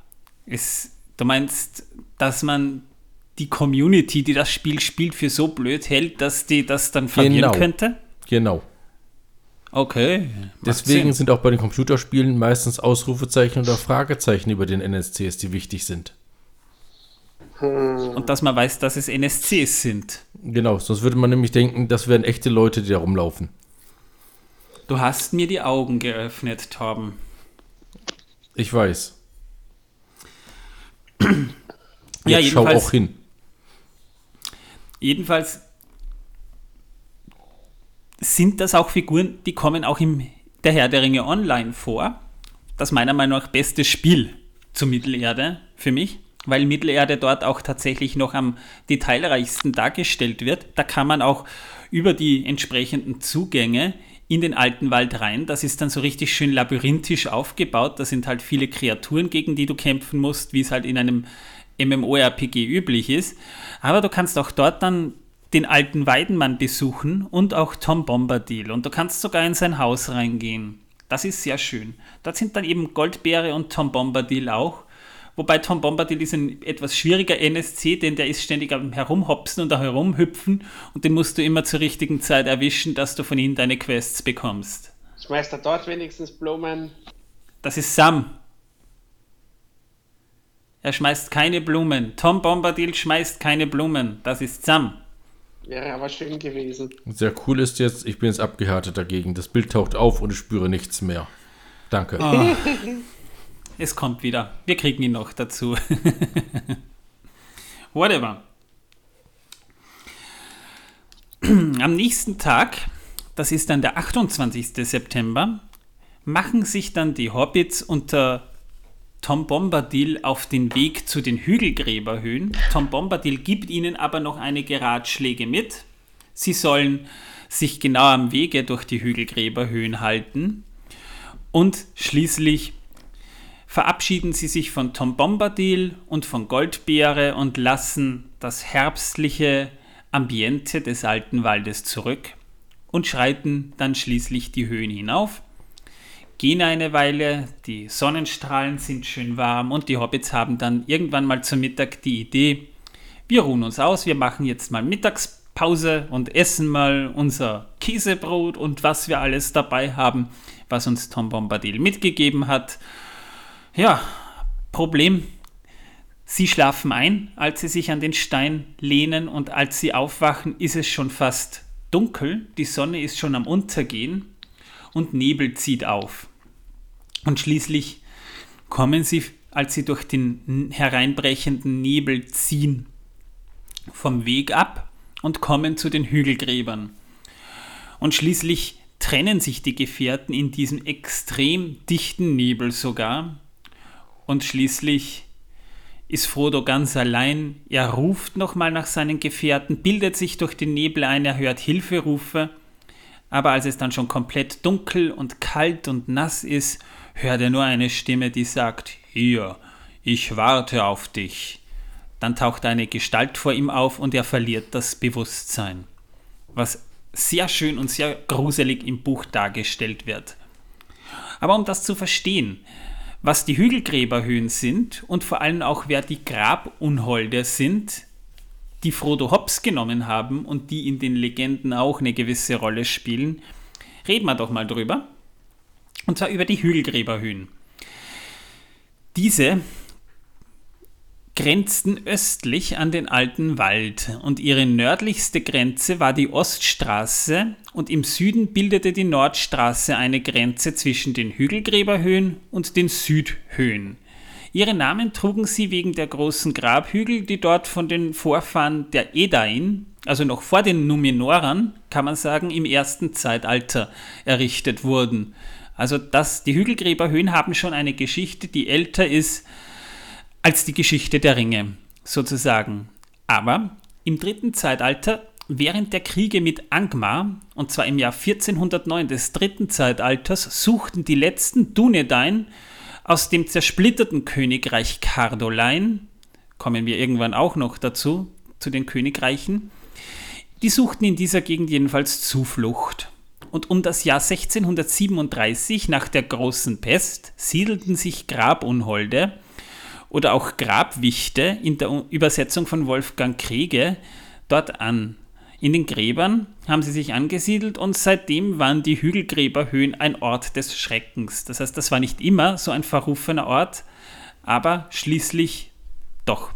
Speaker 1: ist, du meinst, dass man die Community, die das Spiel spielt, für so blöd hält, dass die das dann verlieren genau. könnte?
Speaker 2: Genau.
Speaker 1: Okay.
Speaker 2: Deswegen Sinn. sind auch bei den Computerspielen meistens Ausrufezeichen oder Fragezeichen über den NSCs, die wichtig sind.
Speaker 1: Und dass man weiß, dass es NSCs sind.
Speaker 2: Genau, sonst würde man nämlich denken, das wären echte Leute, die da rumlaufen.
Speaker 1: Du hast mir die Augen geöffnet, Torben.
Speaker 2: Ich weiß. ja, Jetzt schau auch hin.
Speaker 1: Jedenfalls sind das auch Figuren, die kommen auch im Der Herr der Ringe Online vor. Das meiner Meinung nach beste Spiel zur Mittelerde für mich, weil Mittelerde dort auch tatsächlich noch am detailreichsten dargestellt wird. Da kann man auch über die entsprechenden Zugänge in den alten Wald rein. Das ist dann so richtig schön labyrinthisch aufgebaut. Da sind halt viele Kreaturen, gegen die du kämpfen musst, wie es halt in einem MMORPG üblich ist. Aber du kannst auch dort dann den alten Weidenmann besuchen und auch Tom Bombadil. Und du kannst sogar in sein Haus reingehen. Das ist sehr schön. Dort sind dann eben Goldbeere und Tom Bombadil auch. Wobei Tom Bombadil ist ein etwas schwieriger NSC, denn der ist ständig am Herumhopsen und Herumhüpfen und den musst du immer zur richtigen Zeit erwischen, dass du von ihm deine Quests bekommst.
Speaker 3: Schmeißt er dort wenigstens Blumen?
Speaker 1: Das ist Sam. Er schmeißt keine Blumen. Tom Bombadil schmeißt keine Blumen. Das ist Sam.
Speaker 3: Wäre aber schön gewesen.
Speaker 2: Sehr cool ist jetzt, ich bin jetzt abgehärtet dagegen. Das Bild taucht auf und ich spüre nichts mehr. Danke. Oh.
Speaker 1: es kommt wieder. Wir kriegen ihn noch dazu. Whatever. Am nächsten Tag, das ist dann der 28. September, machen sich dann die Hobbits unter Tom Bombadil auf den Weg zu den Hügelgräberhöhen. Tom Bombadil gibt ihnen aber noch einige Ratschläge mit. Sie sollen sich genau am Wege durch die Hügelgräberhöhen halten. Und schließlich verabschieden sie sich von Tom Bombadil und von Goldbeere und lassen das herbstliche Ambiente des alten Waldes zurück und schreiten dann schließlich die Höhen hinauf. Gehen eine Weile, die Sonnenstrahlen sind schön warm und die Hobbits haben dann irgendwann mal zum Mittag die Idee, wir ruhen uns aus, wir machen jetzt mal Mittagspause und essen mal unser Käsebrot und was wir alles dabei haben, was uns Tom Bombadil mitgegeben hat. Ja, Problem, sie schlafen ein, als sie sich an den Stein lehnen und als sie aufwachen, ist es schon fast dunkel, die Sonne ist schon am Untergehen und Nebel zieht auf. Und schließlich kommen sie, als sie durch den hereinbrechenden Nebel ziehen, vom Weg ab und kommen zu den Hügelgräbern. Und schließlich trennen sich die Gefährten in diesem extrem dichten Nebel sogar. Und schließlich ist Frodo ganz allein. Er ruft nochmal nach seinen Gefährten, bildet sich durch den Nebel ein, er hört Hilferufe. Aber als es dann schon komplett dunkel und kalt und nass ist, hört er nur eine Stimme, die sagt, Hier, ich warte auf dich. Dann taucht eine Gestalt vor ihm auf und er verliert das Bewusstsein. Was sehr schön und sehr gruselig im Buch dargestellt wird. Aber um das zu verstehen, was die Hügelgräberhöhen sind und vor allem auch wer die Grabunholde sind, die Frodo Hobbs genommen haben und die in den Legenden auch eine gewisse Rolle spielen, reden wir doch mal drüber. Und zwar über die Hügelgräberhöhen. Diese grenzten östlich an den alten Wald und ihre nördlichste Grenze war die Oststraße und im Süden bildete die Nordstraße eine Grenze zwischen den Hügelgräberhöhen und den Südhöhen. Ihre Namen trugen sie wegen der großen Grabhügel, die dort von den Vorfahren der Edain, also noch vor den Numenorern, kann man sagen, im ersten Zeitalter errichtet wurden. Also das, die Hügelgräberhöhen haben schon eine Geschichte, die älter ist als die Geschichte der Ringe, sozusagen. Aber im dritten Zeitalter, während der Kriege mit Angmar, und zwar im Jahr 1409 des dritten Zeitalters, suchten die letzten Dunedain aus dem zersplitterten Königreich Cardolein, kommen wir irgendwann auch noch dazu, zu den Königreichen, die suchten in dieser Gegend jedenfalls Zuflucht. Und um das Jahr 1637 nach der großen Pest siedelten sich Grabunholde oder auch Grabwichte in der Übersetzung von Wolfgang Kriege dort an. In den Gräbern haben sie sich angesiedelt und seitdem waren die Hügelgräberhöhen ein Ort des Schreckens. Das heißt, das war nicht immer so ein verrufener Ort, aber schließlich doch.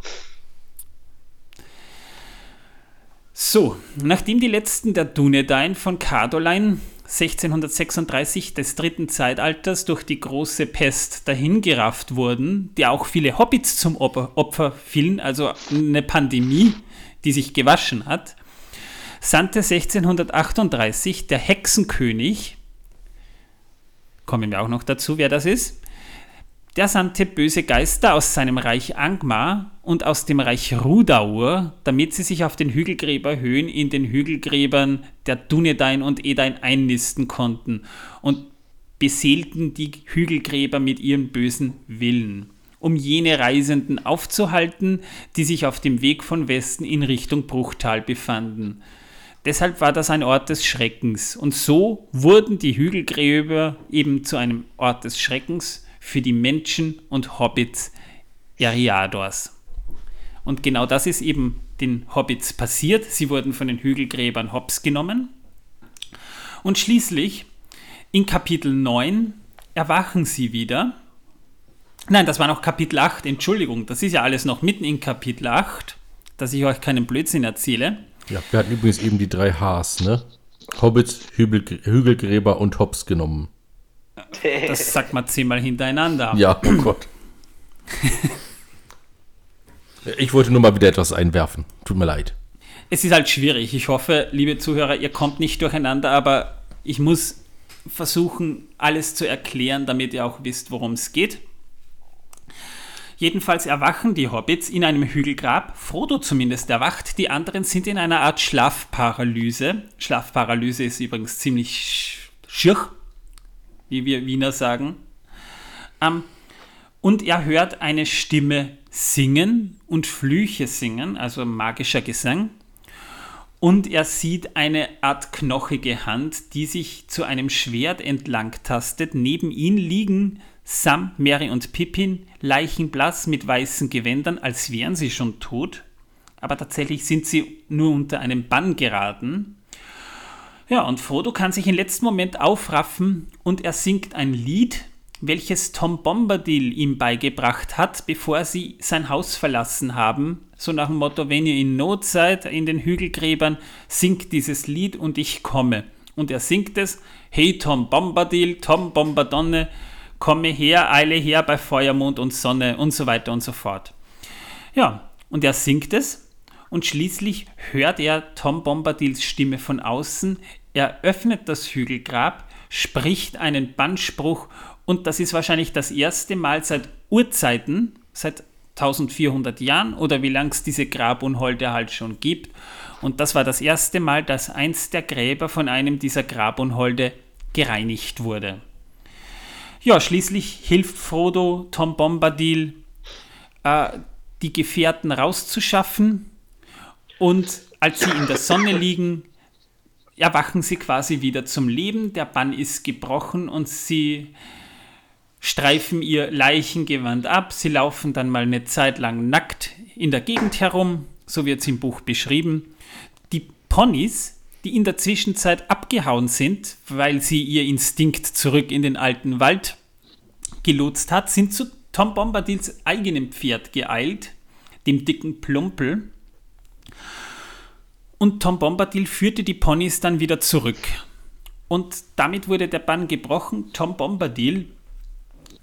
Speaker 1: So, nachdem die letzten der Dunedain von Cardolein 1636 des dritten Zeitalters durch die große Pest dahingerafft wurden, die auch viele Hobbits zum Opfer fielen, also eine Pandemie, die sich gewaschen hat, sandte 1638 der Hexenkönig, kommen wir auch noch dazu, wer das ist, der sandte böse Geister aus seinem Reich Angmar und aus dem Reich Rudaur, damit sie sich auf den Hügelgräberhöhen in den Hügelgräbern der Dunedain und Edain einnisten konnten und beseelten die Hügelgräber mit ihrem bösen Willen, um jene Reisenden aufzuhalten, die sich auf dem Weg von Westen in Richtung Bruchtal befanden. Deshalb war das ein Ort des Schreckens. Und so wurden die Hügelgräber eben zu einem Ort des Schreckens für die Menschen und Hobbits Eriadors. Und genau das ist eben den Hobbits passiert. Sie wurden von den Hügelgräbern Hobbs genommen. Und schließlich in Kapitel 9 erwachen sie wieder. Nein, das war noch Kapitel 8, Entschuldigung, das ist ja alles noch mitten in Kapitel 8, dass ich euch keinen Blödsinn erzähle.
Speaker 2: Ja, wir hatten übrigens eben die drei Hs, ne? Hobbits, Hügel, Hügelgräber und Hobbs genommen.
Speaker 1: Das sagt man zehnmal hintereinander.
Speaker 2: Ja, oh Gott. ich wollte nur mal wieder etwas einwerfen. Tut mir leid.
Speaker 1: Es ist halt schwierig. Ich hoffe, liebe Zuhörer, ihr kommt nicht durcheinander, aber ich muss versuchen, alles zu erklären, damit ihr auch wisst, worum es geht. Jedenfalls erwachen die Hobbits in einem Hügelgrab. Frodo zumindest erwacht. Die anderen sind in einer Art Schlafparalyse. Schlafparalyse ist übrigens ziemlich schier, wie wir Wiener sagen. Ähm, und er hört eine Stimme singen und Flüche singen, also magischer Gesang. und er sieht eine Art knochige Hand, die sich zu einem Schwert entlang tastet. Neben ihm liegen Sam, Mary und Pippin, leichenblass mit weißen Gewändern, als wären sie schon tot. Aber tatsächlich sind sie nur unter einem Bann geraten. Ja, und Frodo kann sich im letzten Moment aufraffen und er singt ein Lied, welches Tom Bombadil ihm beigebracht hat, bevor sie sein Haus verlassen haben. So nach dem Motto, wenn ihr in Not seid, in den Hügelgräbern, singt dieses Lied und ich komme. Und er singt es, hey Tom Bombadil, Tom Bombadonne, komme her, eile her bei Feuermond und Sonne und so weiter und so fort. Ja, und er singt es und schließlich hört er Tom Bombadils Stimme von außen, er öffnet das Hügelgrab, spricht einen Bannspruch und das ist wahrscheinlich das erste Mal seit Urzeiten, seit 1400 Jahren oder wie lang es diese Grabunholde halt schon gibt. Und das war das erste Mal, dass eins der Gräber von einem dieser Grabunholde gereinigt wurde. Ja, schließlich hilft Frodo Tom Bombadil, äh, die Gefährten rauszuschaffen. Und als sie in der Sonne liegen, erwachen sie quasi wieder zum Leben. Der Bann ist gebrochen und sie streifen ihr Leichengewand ab. Sie laufen dann mal eine Zeit lang nackt in der Gegend herum, so wird es im Buch beschrieben. Die Ponys, die in der Zwischenzeit abgehauen sind, weil sie ihr Instinkt zurück in den alten Wald gelotst hat, sind zu Tom Bombadils eigenem Pferd geeilt, dem dicken Plumpel. Und Tom Bombadil führte die Ponys dann wieder zurück. Und damit wurde der Bann gebrochen. Tom Bombadil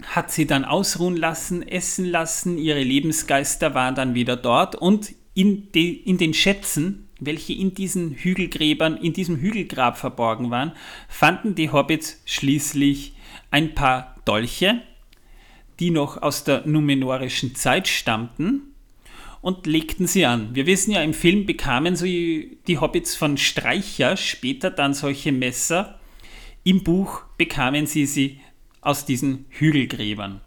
Speaker 1: hat sie dann ausruhen lassen, essen lassen, ihre Lebensgeister waren dann wieder dort und in, de, in den Schätzen, welche in diesen Hügelgräbern, in diesem Hügelgrab verborgen waren, fanden die Hobbits schließlich ein paar Dolche, die noch aus der numenorischen Zeit stammten und legten sie an. Wir wissen ja, im Film bekamen sie die Hobbits von Streicher später dann solche Messer. Im Buch bekamen sie sie aus diesen Hügelgräbern.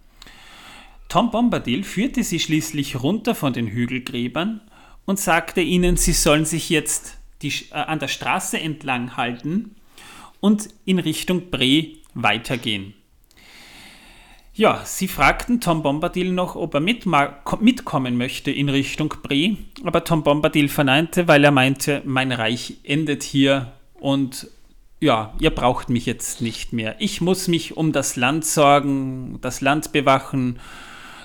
Speaker 1: Tom Bombadil führte sie schließlich runter von den Hügelgräbern und sagte ihnen, sie sollen sich jetzt die, äh, an der Straße entlang halten und in Richtung Bre weitergehen. Ja, sie fragten Tom Bombadil noch, ob er mitkommen möchte in Richtung Bre, aber Tom Bombadil verneinte, weil er meinte, mein Reich endet hier und ja, ihr braucht mich jetzt nicht mehr. Ich muss mich um das Land sorgen, das Land bewachen.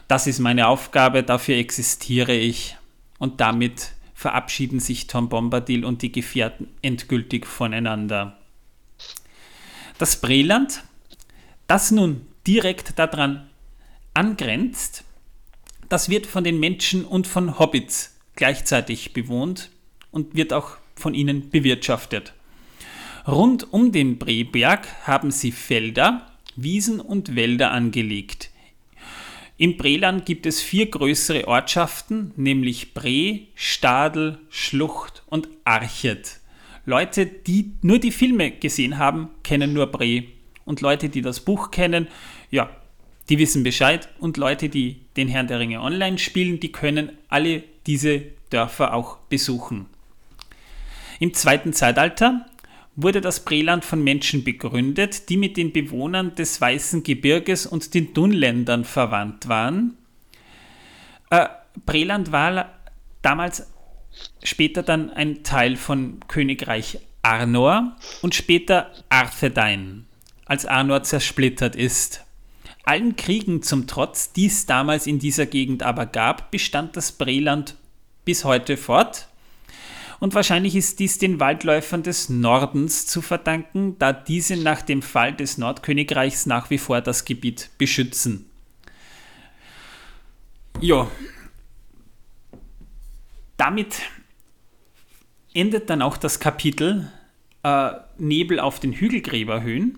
Speaker 1: Das ist meine Aufgabe, dafür existiere ich. Und damit verabschieden sich Tom Bombadil und die Gefährten endgültig voneinander. Das Breland, das nun direkt daran angrenzt, das wird von den Menschen und von Hobbits gleichzeitig bewohnt und wird auch von ihnen bewirtschaftet. Rund um den Breberg haben sie Felder, Wiesen und Wälder angelegt. Im Breland gibt es vier größere Ortschaften, nämlich Bre, Stadel, Schlucht und Archet. Leute, die nur die Filme gesehen haben, kennen nur Bre. Und Leute, die das Buch kennen, ja, die wissen Bescheid. Und Leute, die den Herrn der Ringe online spielen, die können alle diese Dörfer auch besuchen. Im zweiten Zeitalter wurde das Breland von Menschen begründet, die mit den Bewohnern des Weißen Gebirges und den Dunländern verwandt waren. Äh, Breland war damals später dann ein Teil von Königreich Arnor und später Arthedain, als Arnor zersplittert ist. Allen Kriegen zum Trotz, die es damals in dieser Gegend aber gab, bestand das Breland bis heute fort und wahrscheinlich ist dies den Waldläufern des Nordens zu verdanken, da diese nach dem Fall des Nordkönigreichs nach wie vor das Gebiet beschützen. Ja, damit endet dann auch das Kapitel äh, Nebel auf den Hügelgräberhöhen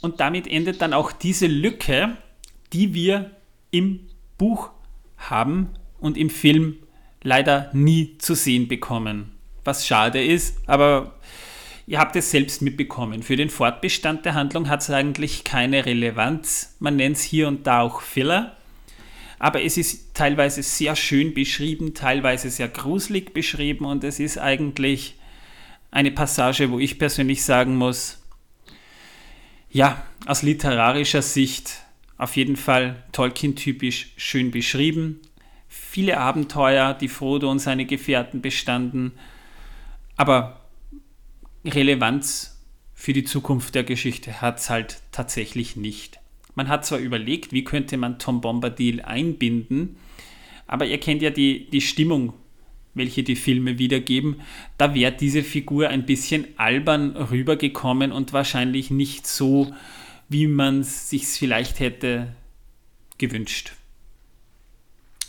Speaker 1: und damit endet dann auch diese Lücke, die wir im Buch haben und im Film leider nie zu sehen bekommen. Was schade ist, aber ihr habt es selbst mitbekommen. Für den Fortbestand der Handlung hat es eigentlich keine Relevanz. Man nennt es hier und da auch Filler. Aber es ist teilweise sehr schön beschrieben, teilweise sehr gruselig beschrieben und es ist eigentlich eine Passage, wo ich persönlich sagen muss, ja, aus literarischer Sicht auf jeden Fall Tolkien-typisch schön beschrieben. Viele Abenteuer, die Frodo und seine Gefährten bestanden, aber Relevanz für die Zukunft der Geschichte hat es halt tatsächlich nicht. Man hat zwar überlegt, wie könnte man Tom Bombadil einbinden, aber ihr kennt ja die, die Stimmung, welche die Filme wiedergeben. Da wäre diese Figur ein bisschen albern rübergekommen und wahrscheinlich nicht so, wie man es sich vielleicht hätte gewünscht.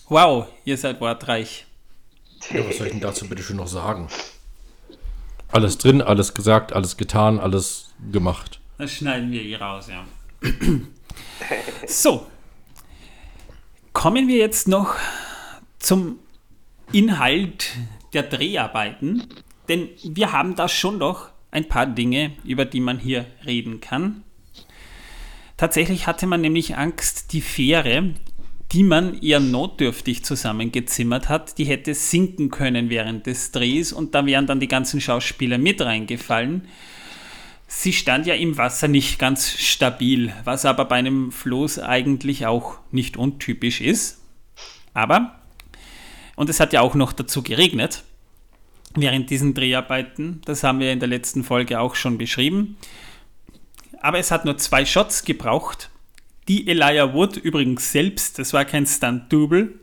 Speaker 1: Wow, ihr seid wortreich.
Speaker 2: Ja, was soll ich denn dazu bitte schön noch sagen? Alles drin, alles gesagt, alles getan, alles gemacht.
Speaker 1: Das schneiden wir hier raus, ja. so. Kommen wir jetzt noch zum Inhalt der Dreharbeiten, denn wir haben da schon noch ein paar Dinge, über die man hier reden kann. Tatsächlich hatte man nämlich Angst, die Fähre, die man eher notdürftig zusammengezimmert hat, die hätte sinken können während des Drehs und da wären dann die ganzen Schauspieler mit reingefallen. Sie stand ja im Wasser nicht ganz stabil, was aber bei einem Floß eigentlich auch nicht untypisch ist. Aber, und es hat ja auch noch dazu geregnet, während diesen Dreharbeiten, das haben wir in der letzten Folge auch schon beschrieben. Aber es hat nur zwei Shots gebraucht die Elijah Wood übrigens selbst, das war kein Stunt-Double,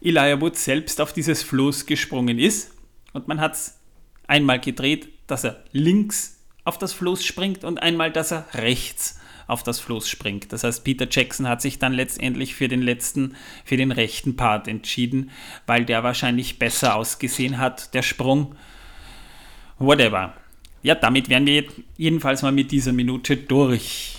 Speaker 1: Elijah Wood selbst auf dieses Floß gesprungen ist. Und man hat es einmal gedreht, dass er links auf das Floß springt und einmal, dass er rechts auf das Floß springt. Das heißt, Peter Jackson hat sich dann letztendlich für den letzten, für den rechten Part entschieden, weil der wahrscheinlich besser ausgesehen hat, der Sprung. Whatever. Ja, damit wären wir jedenfalls mal mit dieser Minute durch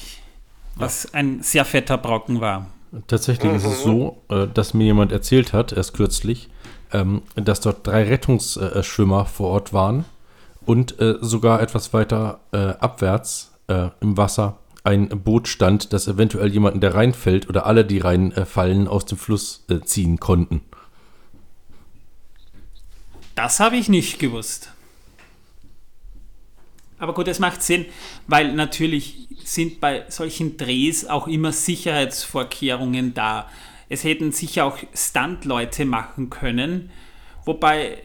Speaker 1: was ein sehr fetter Brocken war.
Speaker 2: Tatsächlich mhm. ist es so, äh, dass mir jemand erzählt hat, erst kürzlich, ähm, dass dort drei Rettungsschwimmer vor Ort waren und äh, sogar etwas weiter äh, abwärts im Wasser ein Boot stand, das eventuell jemanden, der reinfällt oder alle, die reinfallen, aus dem Fluss ziehen konnten.
Speaker 1: Das habe ich nicht gewusst. Aber gut, es macht Sinn, weil natürlich sind bei solchen Drehs auch immer Sicherheitsvorkehrungen da. Es hätten sicher auch Stunt-Leute machen können, wobei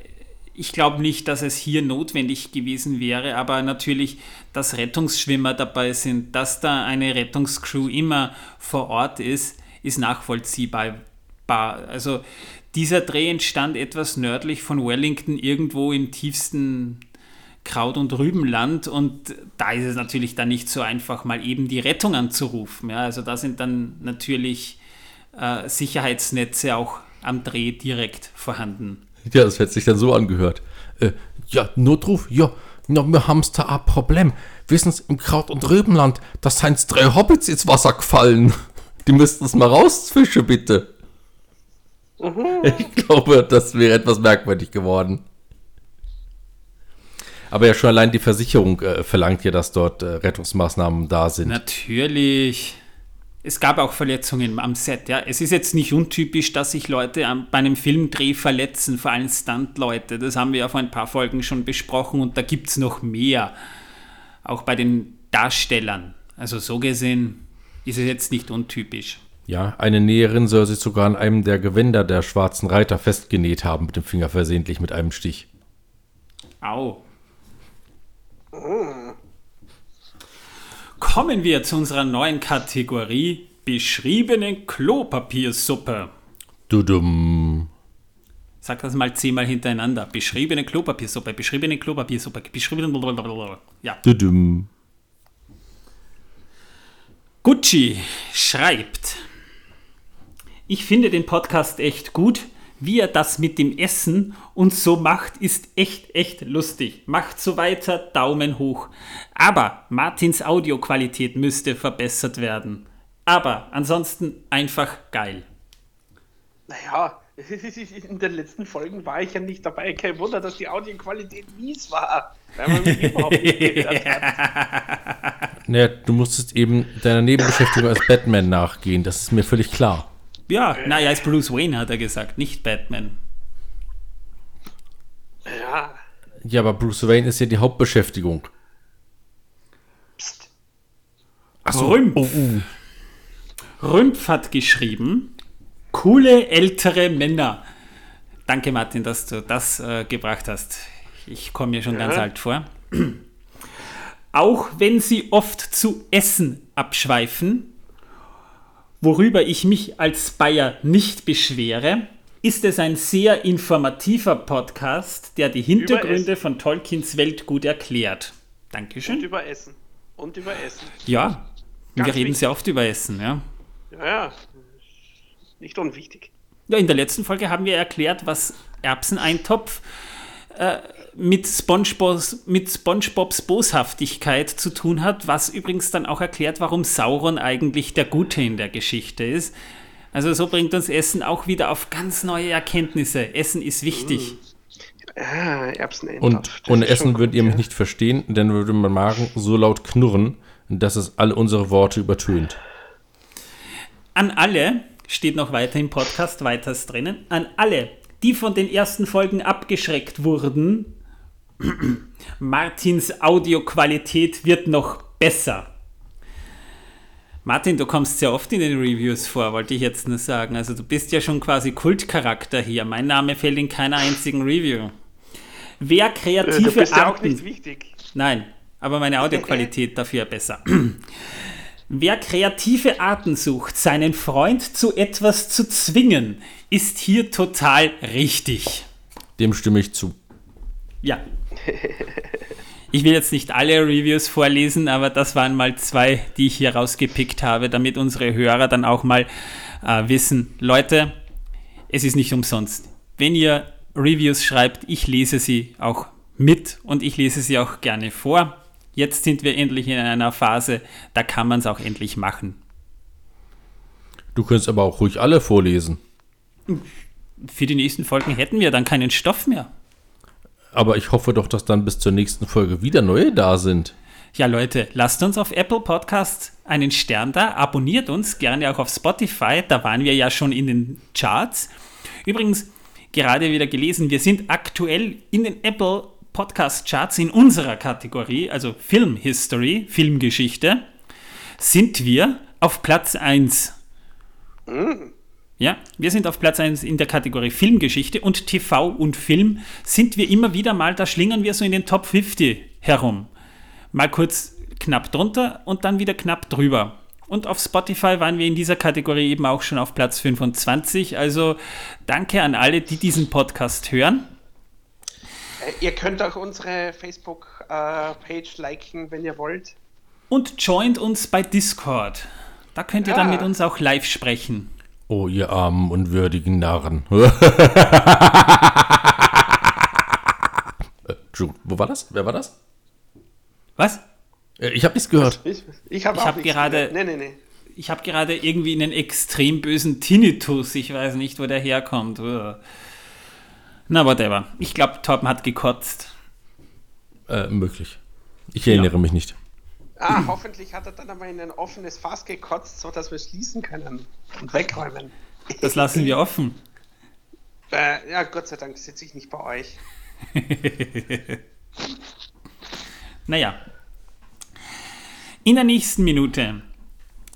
Speaker 1: ich glaube nicht, dass es hier notwendig gewesen wäre, aber natürlich, dass Rettungsschwimmer dabei sind, dass da eine Rettungscrew immer vor Ort ist, ist nachvollziehbar. Also dieser Dreh entstand etwas nördlich von Wellington, irgendwo im tiefsten Kraut- und Rübenland und da ist es natürlich dann nicht so einfach, mal eben die Rettung anzurufen. Ja, also da sind dann natürlich äh, Sicherheitsnetze auch am Dreh direkt vorhanden.
Speaker 2: Ja, das hätte sich dann so angehört. Äh, ja, Notruf, ja, na, wir haben da ein Problem. Wissen Sie, im Kraut- und Rübenland, da sind drei Hobbits ins Wasser gefallen. Die müssten es mal rausfischen, bitte. Mhm. Ich glaube, das wäre etwas merkwürdig geworden. Aber ja schon allein die Versicherung äh, verlangt ja, dass dort äh, Rettungsmaßnahmen da sind.
Speaker 1: Natürlich. Es gab auch Verletzungen am Set. Ja. Es ist jetzt nicht untypisch, dass sich Leute am, bei einem Filmdreh verletzen, vor allem Stunt-Leute. Das haben wir ja vor ein paar Folgen schon besprochen und da gibt es noch mehr. Auch bei den Darstellern. Also so gesehen ist es jetzt nicht untypisch.
Speaker 2: Ja, eine Näherin soll sich sogar an einem der Gewänder der schwarzen Reiter festgenäht haben, mit dem Finger versehentlich mit einem Stich.
Speaker 1: Au. Kommen wir zu unserer neuen Kategorie beschriebene Klopapiersuppe.
Speaker 2: Dudum.
Speaker 1: Sag das mal zehnmal hintereinander. Beschriebene Klopapiersuppe, beschriebene Klopapiersuppe, beschriebene. Ja. Dudum. Gucci schreibt: Ich finde den Podcast echt gut wie er das mit dem Essen und so macht, ist echt, echt lustig. Macht so weiter, Daumen hoch. Aber Martins Audioqualität müsste verbessert werden. Aber ansonsten einfach geil.
Speaker 3: Naja, in den letzten Folgen war ich ja nicht dabei. Kein Wunder, dass die Audioqualität mies war. Weil man mich überhaupt nicht gehört
Speaker 2: hat. Naja, du musstest eben deiner Nebenbeschäftigung als Batman nachgehen. Das ist mir völlig klar.
Speaker 1: Ja, naja, ist Bruce Wayne, hat er gesagt, nicht Batman.
Speaker 3: Ja.
Speaker 2: Ja, aber Bruce Wayne ist ja die Hauptbeschäftigung.
Speaker 3: Psst.
Speaker 2: Achso.
Speaker 1: Rümpf.
Speaker 2: Oh, uh.
Speaker 1: Rümpf hat geschrieben, coole ältere Männer. Danke, Martin, dass du das äh, gebracht hast. Ich komme mir schon
Speaker 3: Ja.
Speaker 1: ganz alt vor. Auch wenn sie oft zu Essen abschweifen, worüber ich mich als Bayer nicht beschwere, ist es ein sehr informativer Podcast, der die Hintergründe von Tolkiens Welt gut erklärt.
Speaker 3: Und
Speaker 1: Dankeschön.
Speaker 3: über Essen. Und über Essen.
Speaker 1: Ja, wir
Speaker 3: Ganz
Speaker 1: reden
Speaker 3: wichtig.
Speaker 1: sehr oft über Essen, ja.
Speaker 3: Ja, ja. Nicht unwichtig.
Speaker 1: Ja, in der letzten Folge haben wir erklärt, was Erbseneintopf äh, mit, SpongeBobs, mit SpongeBobs Boshaftigkeit zu tun hat, was übrigens dann auch erklärt, warum Sauron eigentlich der Gute in der Geschichte ist. Also so bringt uns Essen auch wieder auf ganz neue Erkenntnisse. Essen ist wichtig.
Speaker 3: Ah, Erbseneintopf.
Speaker 2: Und ohne Essen würdet ihr mich
Speaker 3: ja.
Speaker 2: nicht verstehen, denn würde mein Magen so laut knurren, dass es alle unsere Worte übertönt.
Speaker 1: An alle, steht noch weiter im Podcast, weiters drinnen, an alle, die von den ersten Folgen abgeschreckt wurden, Martins Audioqualität wird noch besser. Martin, du kommst sehr oft in den Reviews vor, wollte ich jetzt nur sagen. Also du bist ja schon quasi Kultcharakter hier. Mein Name fällt in keiner einzigen Review. Wer
Speaker 3: Äh,
Speaker 1: kreative
Speaker 3: Du bist ja auch
Speaker 1: Arten...
Speaker 3: nicht wichtig.
Speaker 1: Nein, aber meine Audioqualität dafür besser. Wer kreative Arten sucht, seinen Freund zu etwas zu zwingen, ist hier total richtig.
Speaker 2: Dem stimme ich zu.
Speaker 1: Ja. Ich will jetzt nicht alle Reviews vorlesen, aber das waren mal zwei, die ich hier rausgepickt habe, damit unsere Hörer dann auch mal äh, wissen, Leute, es ist nicht umsonst. Wenn ihr Reviews schreibt, ich lese sie auch mit und ich lese sie auch gerne vor. Jetzt sind wir endlich in einer Phase, da kann man es auch endlich machen.
Speaker 2: Du könntest aber auch ruhig alle vorlesen.
Speaker 1: Für die nächsten Folgen hätten wir dann keinen Stoff mehr.
Speaker 2: Aber ich hoffe doch, dass dann bis zur nächsten Folge wieder neue da sind.
Speaker 1: Ja, Leute, lasst uns auf Apple Podcast einen Stern da, abonniert uns gerne auch auf Spotify, da waren wir ja schon in den Charts. Übrigens, gerade wieder gelesen, wir sind aktuell in den Apple Podcast Charts in unserer Kategorie, also Film History, Filmgeschichte, sind wir auf Platz 1. Ja, wir sind auf Platz 1 in der Kategorie Filmgeschichte und TV und Film sind wir immer wieder mal, da schlingern wir so in den Top 50 herum. Mal kurz knapp drunter und dann wieder knapp drüber. Und auf Spotify waren wir in dieser Kategorie eben auch schon auf Platz 25. Also danke an alle, die diesen Podcast hören.
Speaker 3: Äh, Ihr könnt auch unsere Facebook-Page liken, wenn ihr wollt.
Speaker 1: Und joint uns bei Discord. Da könnt ihr
Speaker 3: Ja.
Speaker 1: dann mit uns auch live sprechen.
Speaker 2: Oh, ihr armen, unwürdigen Narren. Äh, wo war das? Wer war das?
Speaker 1: Was?
Speaker 2: Äh, Ich habe nichts gehört.
Speaker 3: Ich, ich habe
Speaker 1: hab gerade-
Speaker 3: Nee, nee, nee.
Speaker 1: Ich habe gerade irgendwie einen extrem bösen Tinnitus. Ich weiß nicht, wo der herkommt. Uah. Na, whatever. Ich glaube, Torben hat gekotzt.
Speaker 2: Äh, möglich. Ich erinnere mich nicht.
Speaker 3: Ah, hoffentlich hat er dann einmal in ein offenes Fass gekotzt, sodass wir schließen können und wegräumen.
Speaker 1: Das lassen wir offen.
Speaker 3: Äh, ja, Gott sei Dank sitze ich nicht bei euch.
Speaker 1: Naja. In der nächsten Minute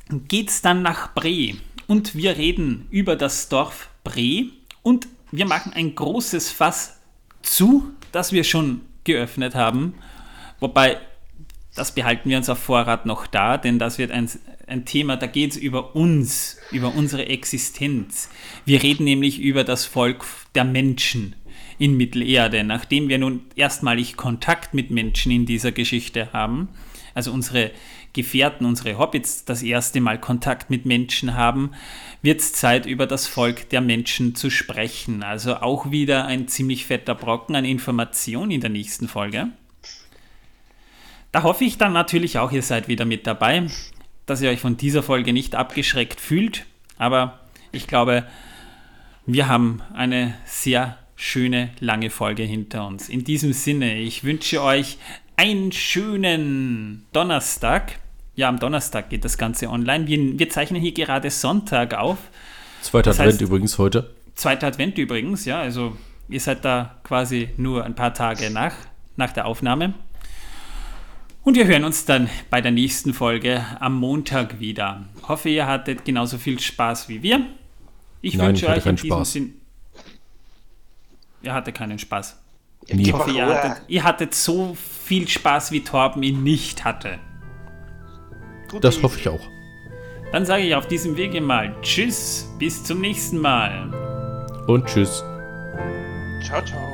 Speaker 1: geht's dann nach Bre und wir reden über das Dorf Bre und wir machen ein großes Fass zu, das wir schon geöffnet haben. Wobei, das behalten wir uns auf Vorrat noch da, denn das wird ein, ein Thema, da geht es über uns, über unsere Existenz. Wir reden nämlich über das Volk der Menschen in Mittelerde, nachdem wir nun erstmalig Kontakt mit Menschen in dieser Geschichte haben, also unsere Gefährten, unsere Hobbits das erste Mal Kontakt mit Menschen haben, wird es Zeit, über das Volk der Menschen zu sprechen. Also auch wieder ein ziemlich fetter Brocken an Information in der nächsten Folge. Da hoffe ich dann natürlich auch, ihr seid wieder mit dabei, dass ihr euch von dieser Folge nicht abgeschreckt fühlt. Aber ich glaube, wir haben eine sehr schöne, lange Folge hinter uns. In diesem Sinne, ich wünsche euch einen schönen Donnerstag. Ja, am Donnerstag geht das Ganze online. Wir, wir zeichnen hier gerade Sonntag auf.
Speaker 2: Zweiter
Speaker 1: Das
Speaker 2: Advent
Speaker 1: heißt-
Speaker 2: übrigens heute.
Speaker 1: Zweiter Advent übrigens, ja, also ihr seid da quasi nur ein paar Tage nach nach der Aufnahme. Und wir hören uns dann bei der nächsten Folge am Montag wieder. Hoffe, ihr hattet genauso viel Spaß wie wir. Ich
Speaker 2: Nein,
Speaker 1: wünsche
Speaker 2: ich hatte
Speaker 1: euch in
Speaker 2: keinen
Speaker 1: diesem
Speaker 2: Spaß.
Speaker 1: Sinn. Ihr hattet keinen Spaß.
Speaker 2: Nie.
Speaker 1: Ich hoffe, ihr hattet, ihr hattet so viel Spaß, wie Torben ihn nicht hatte.
Speaker 2: Das hoffe ich auch.
Speaker 1: Dann sage ich auf diesem Wege mal Tschüss, bis zum nächsten Mal.
Speaker 2: Und tschüss.
Speaker 3: Ciao, ciao.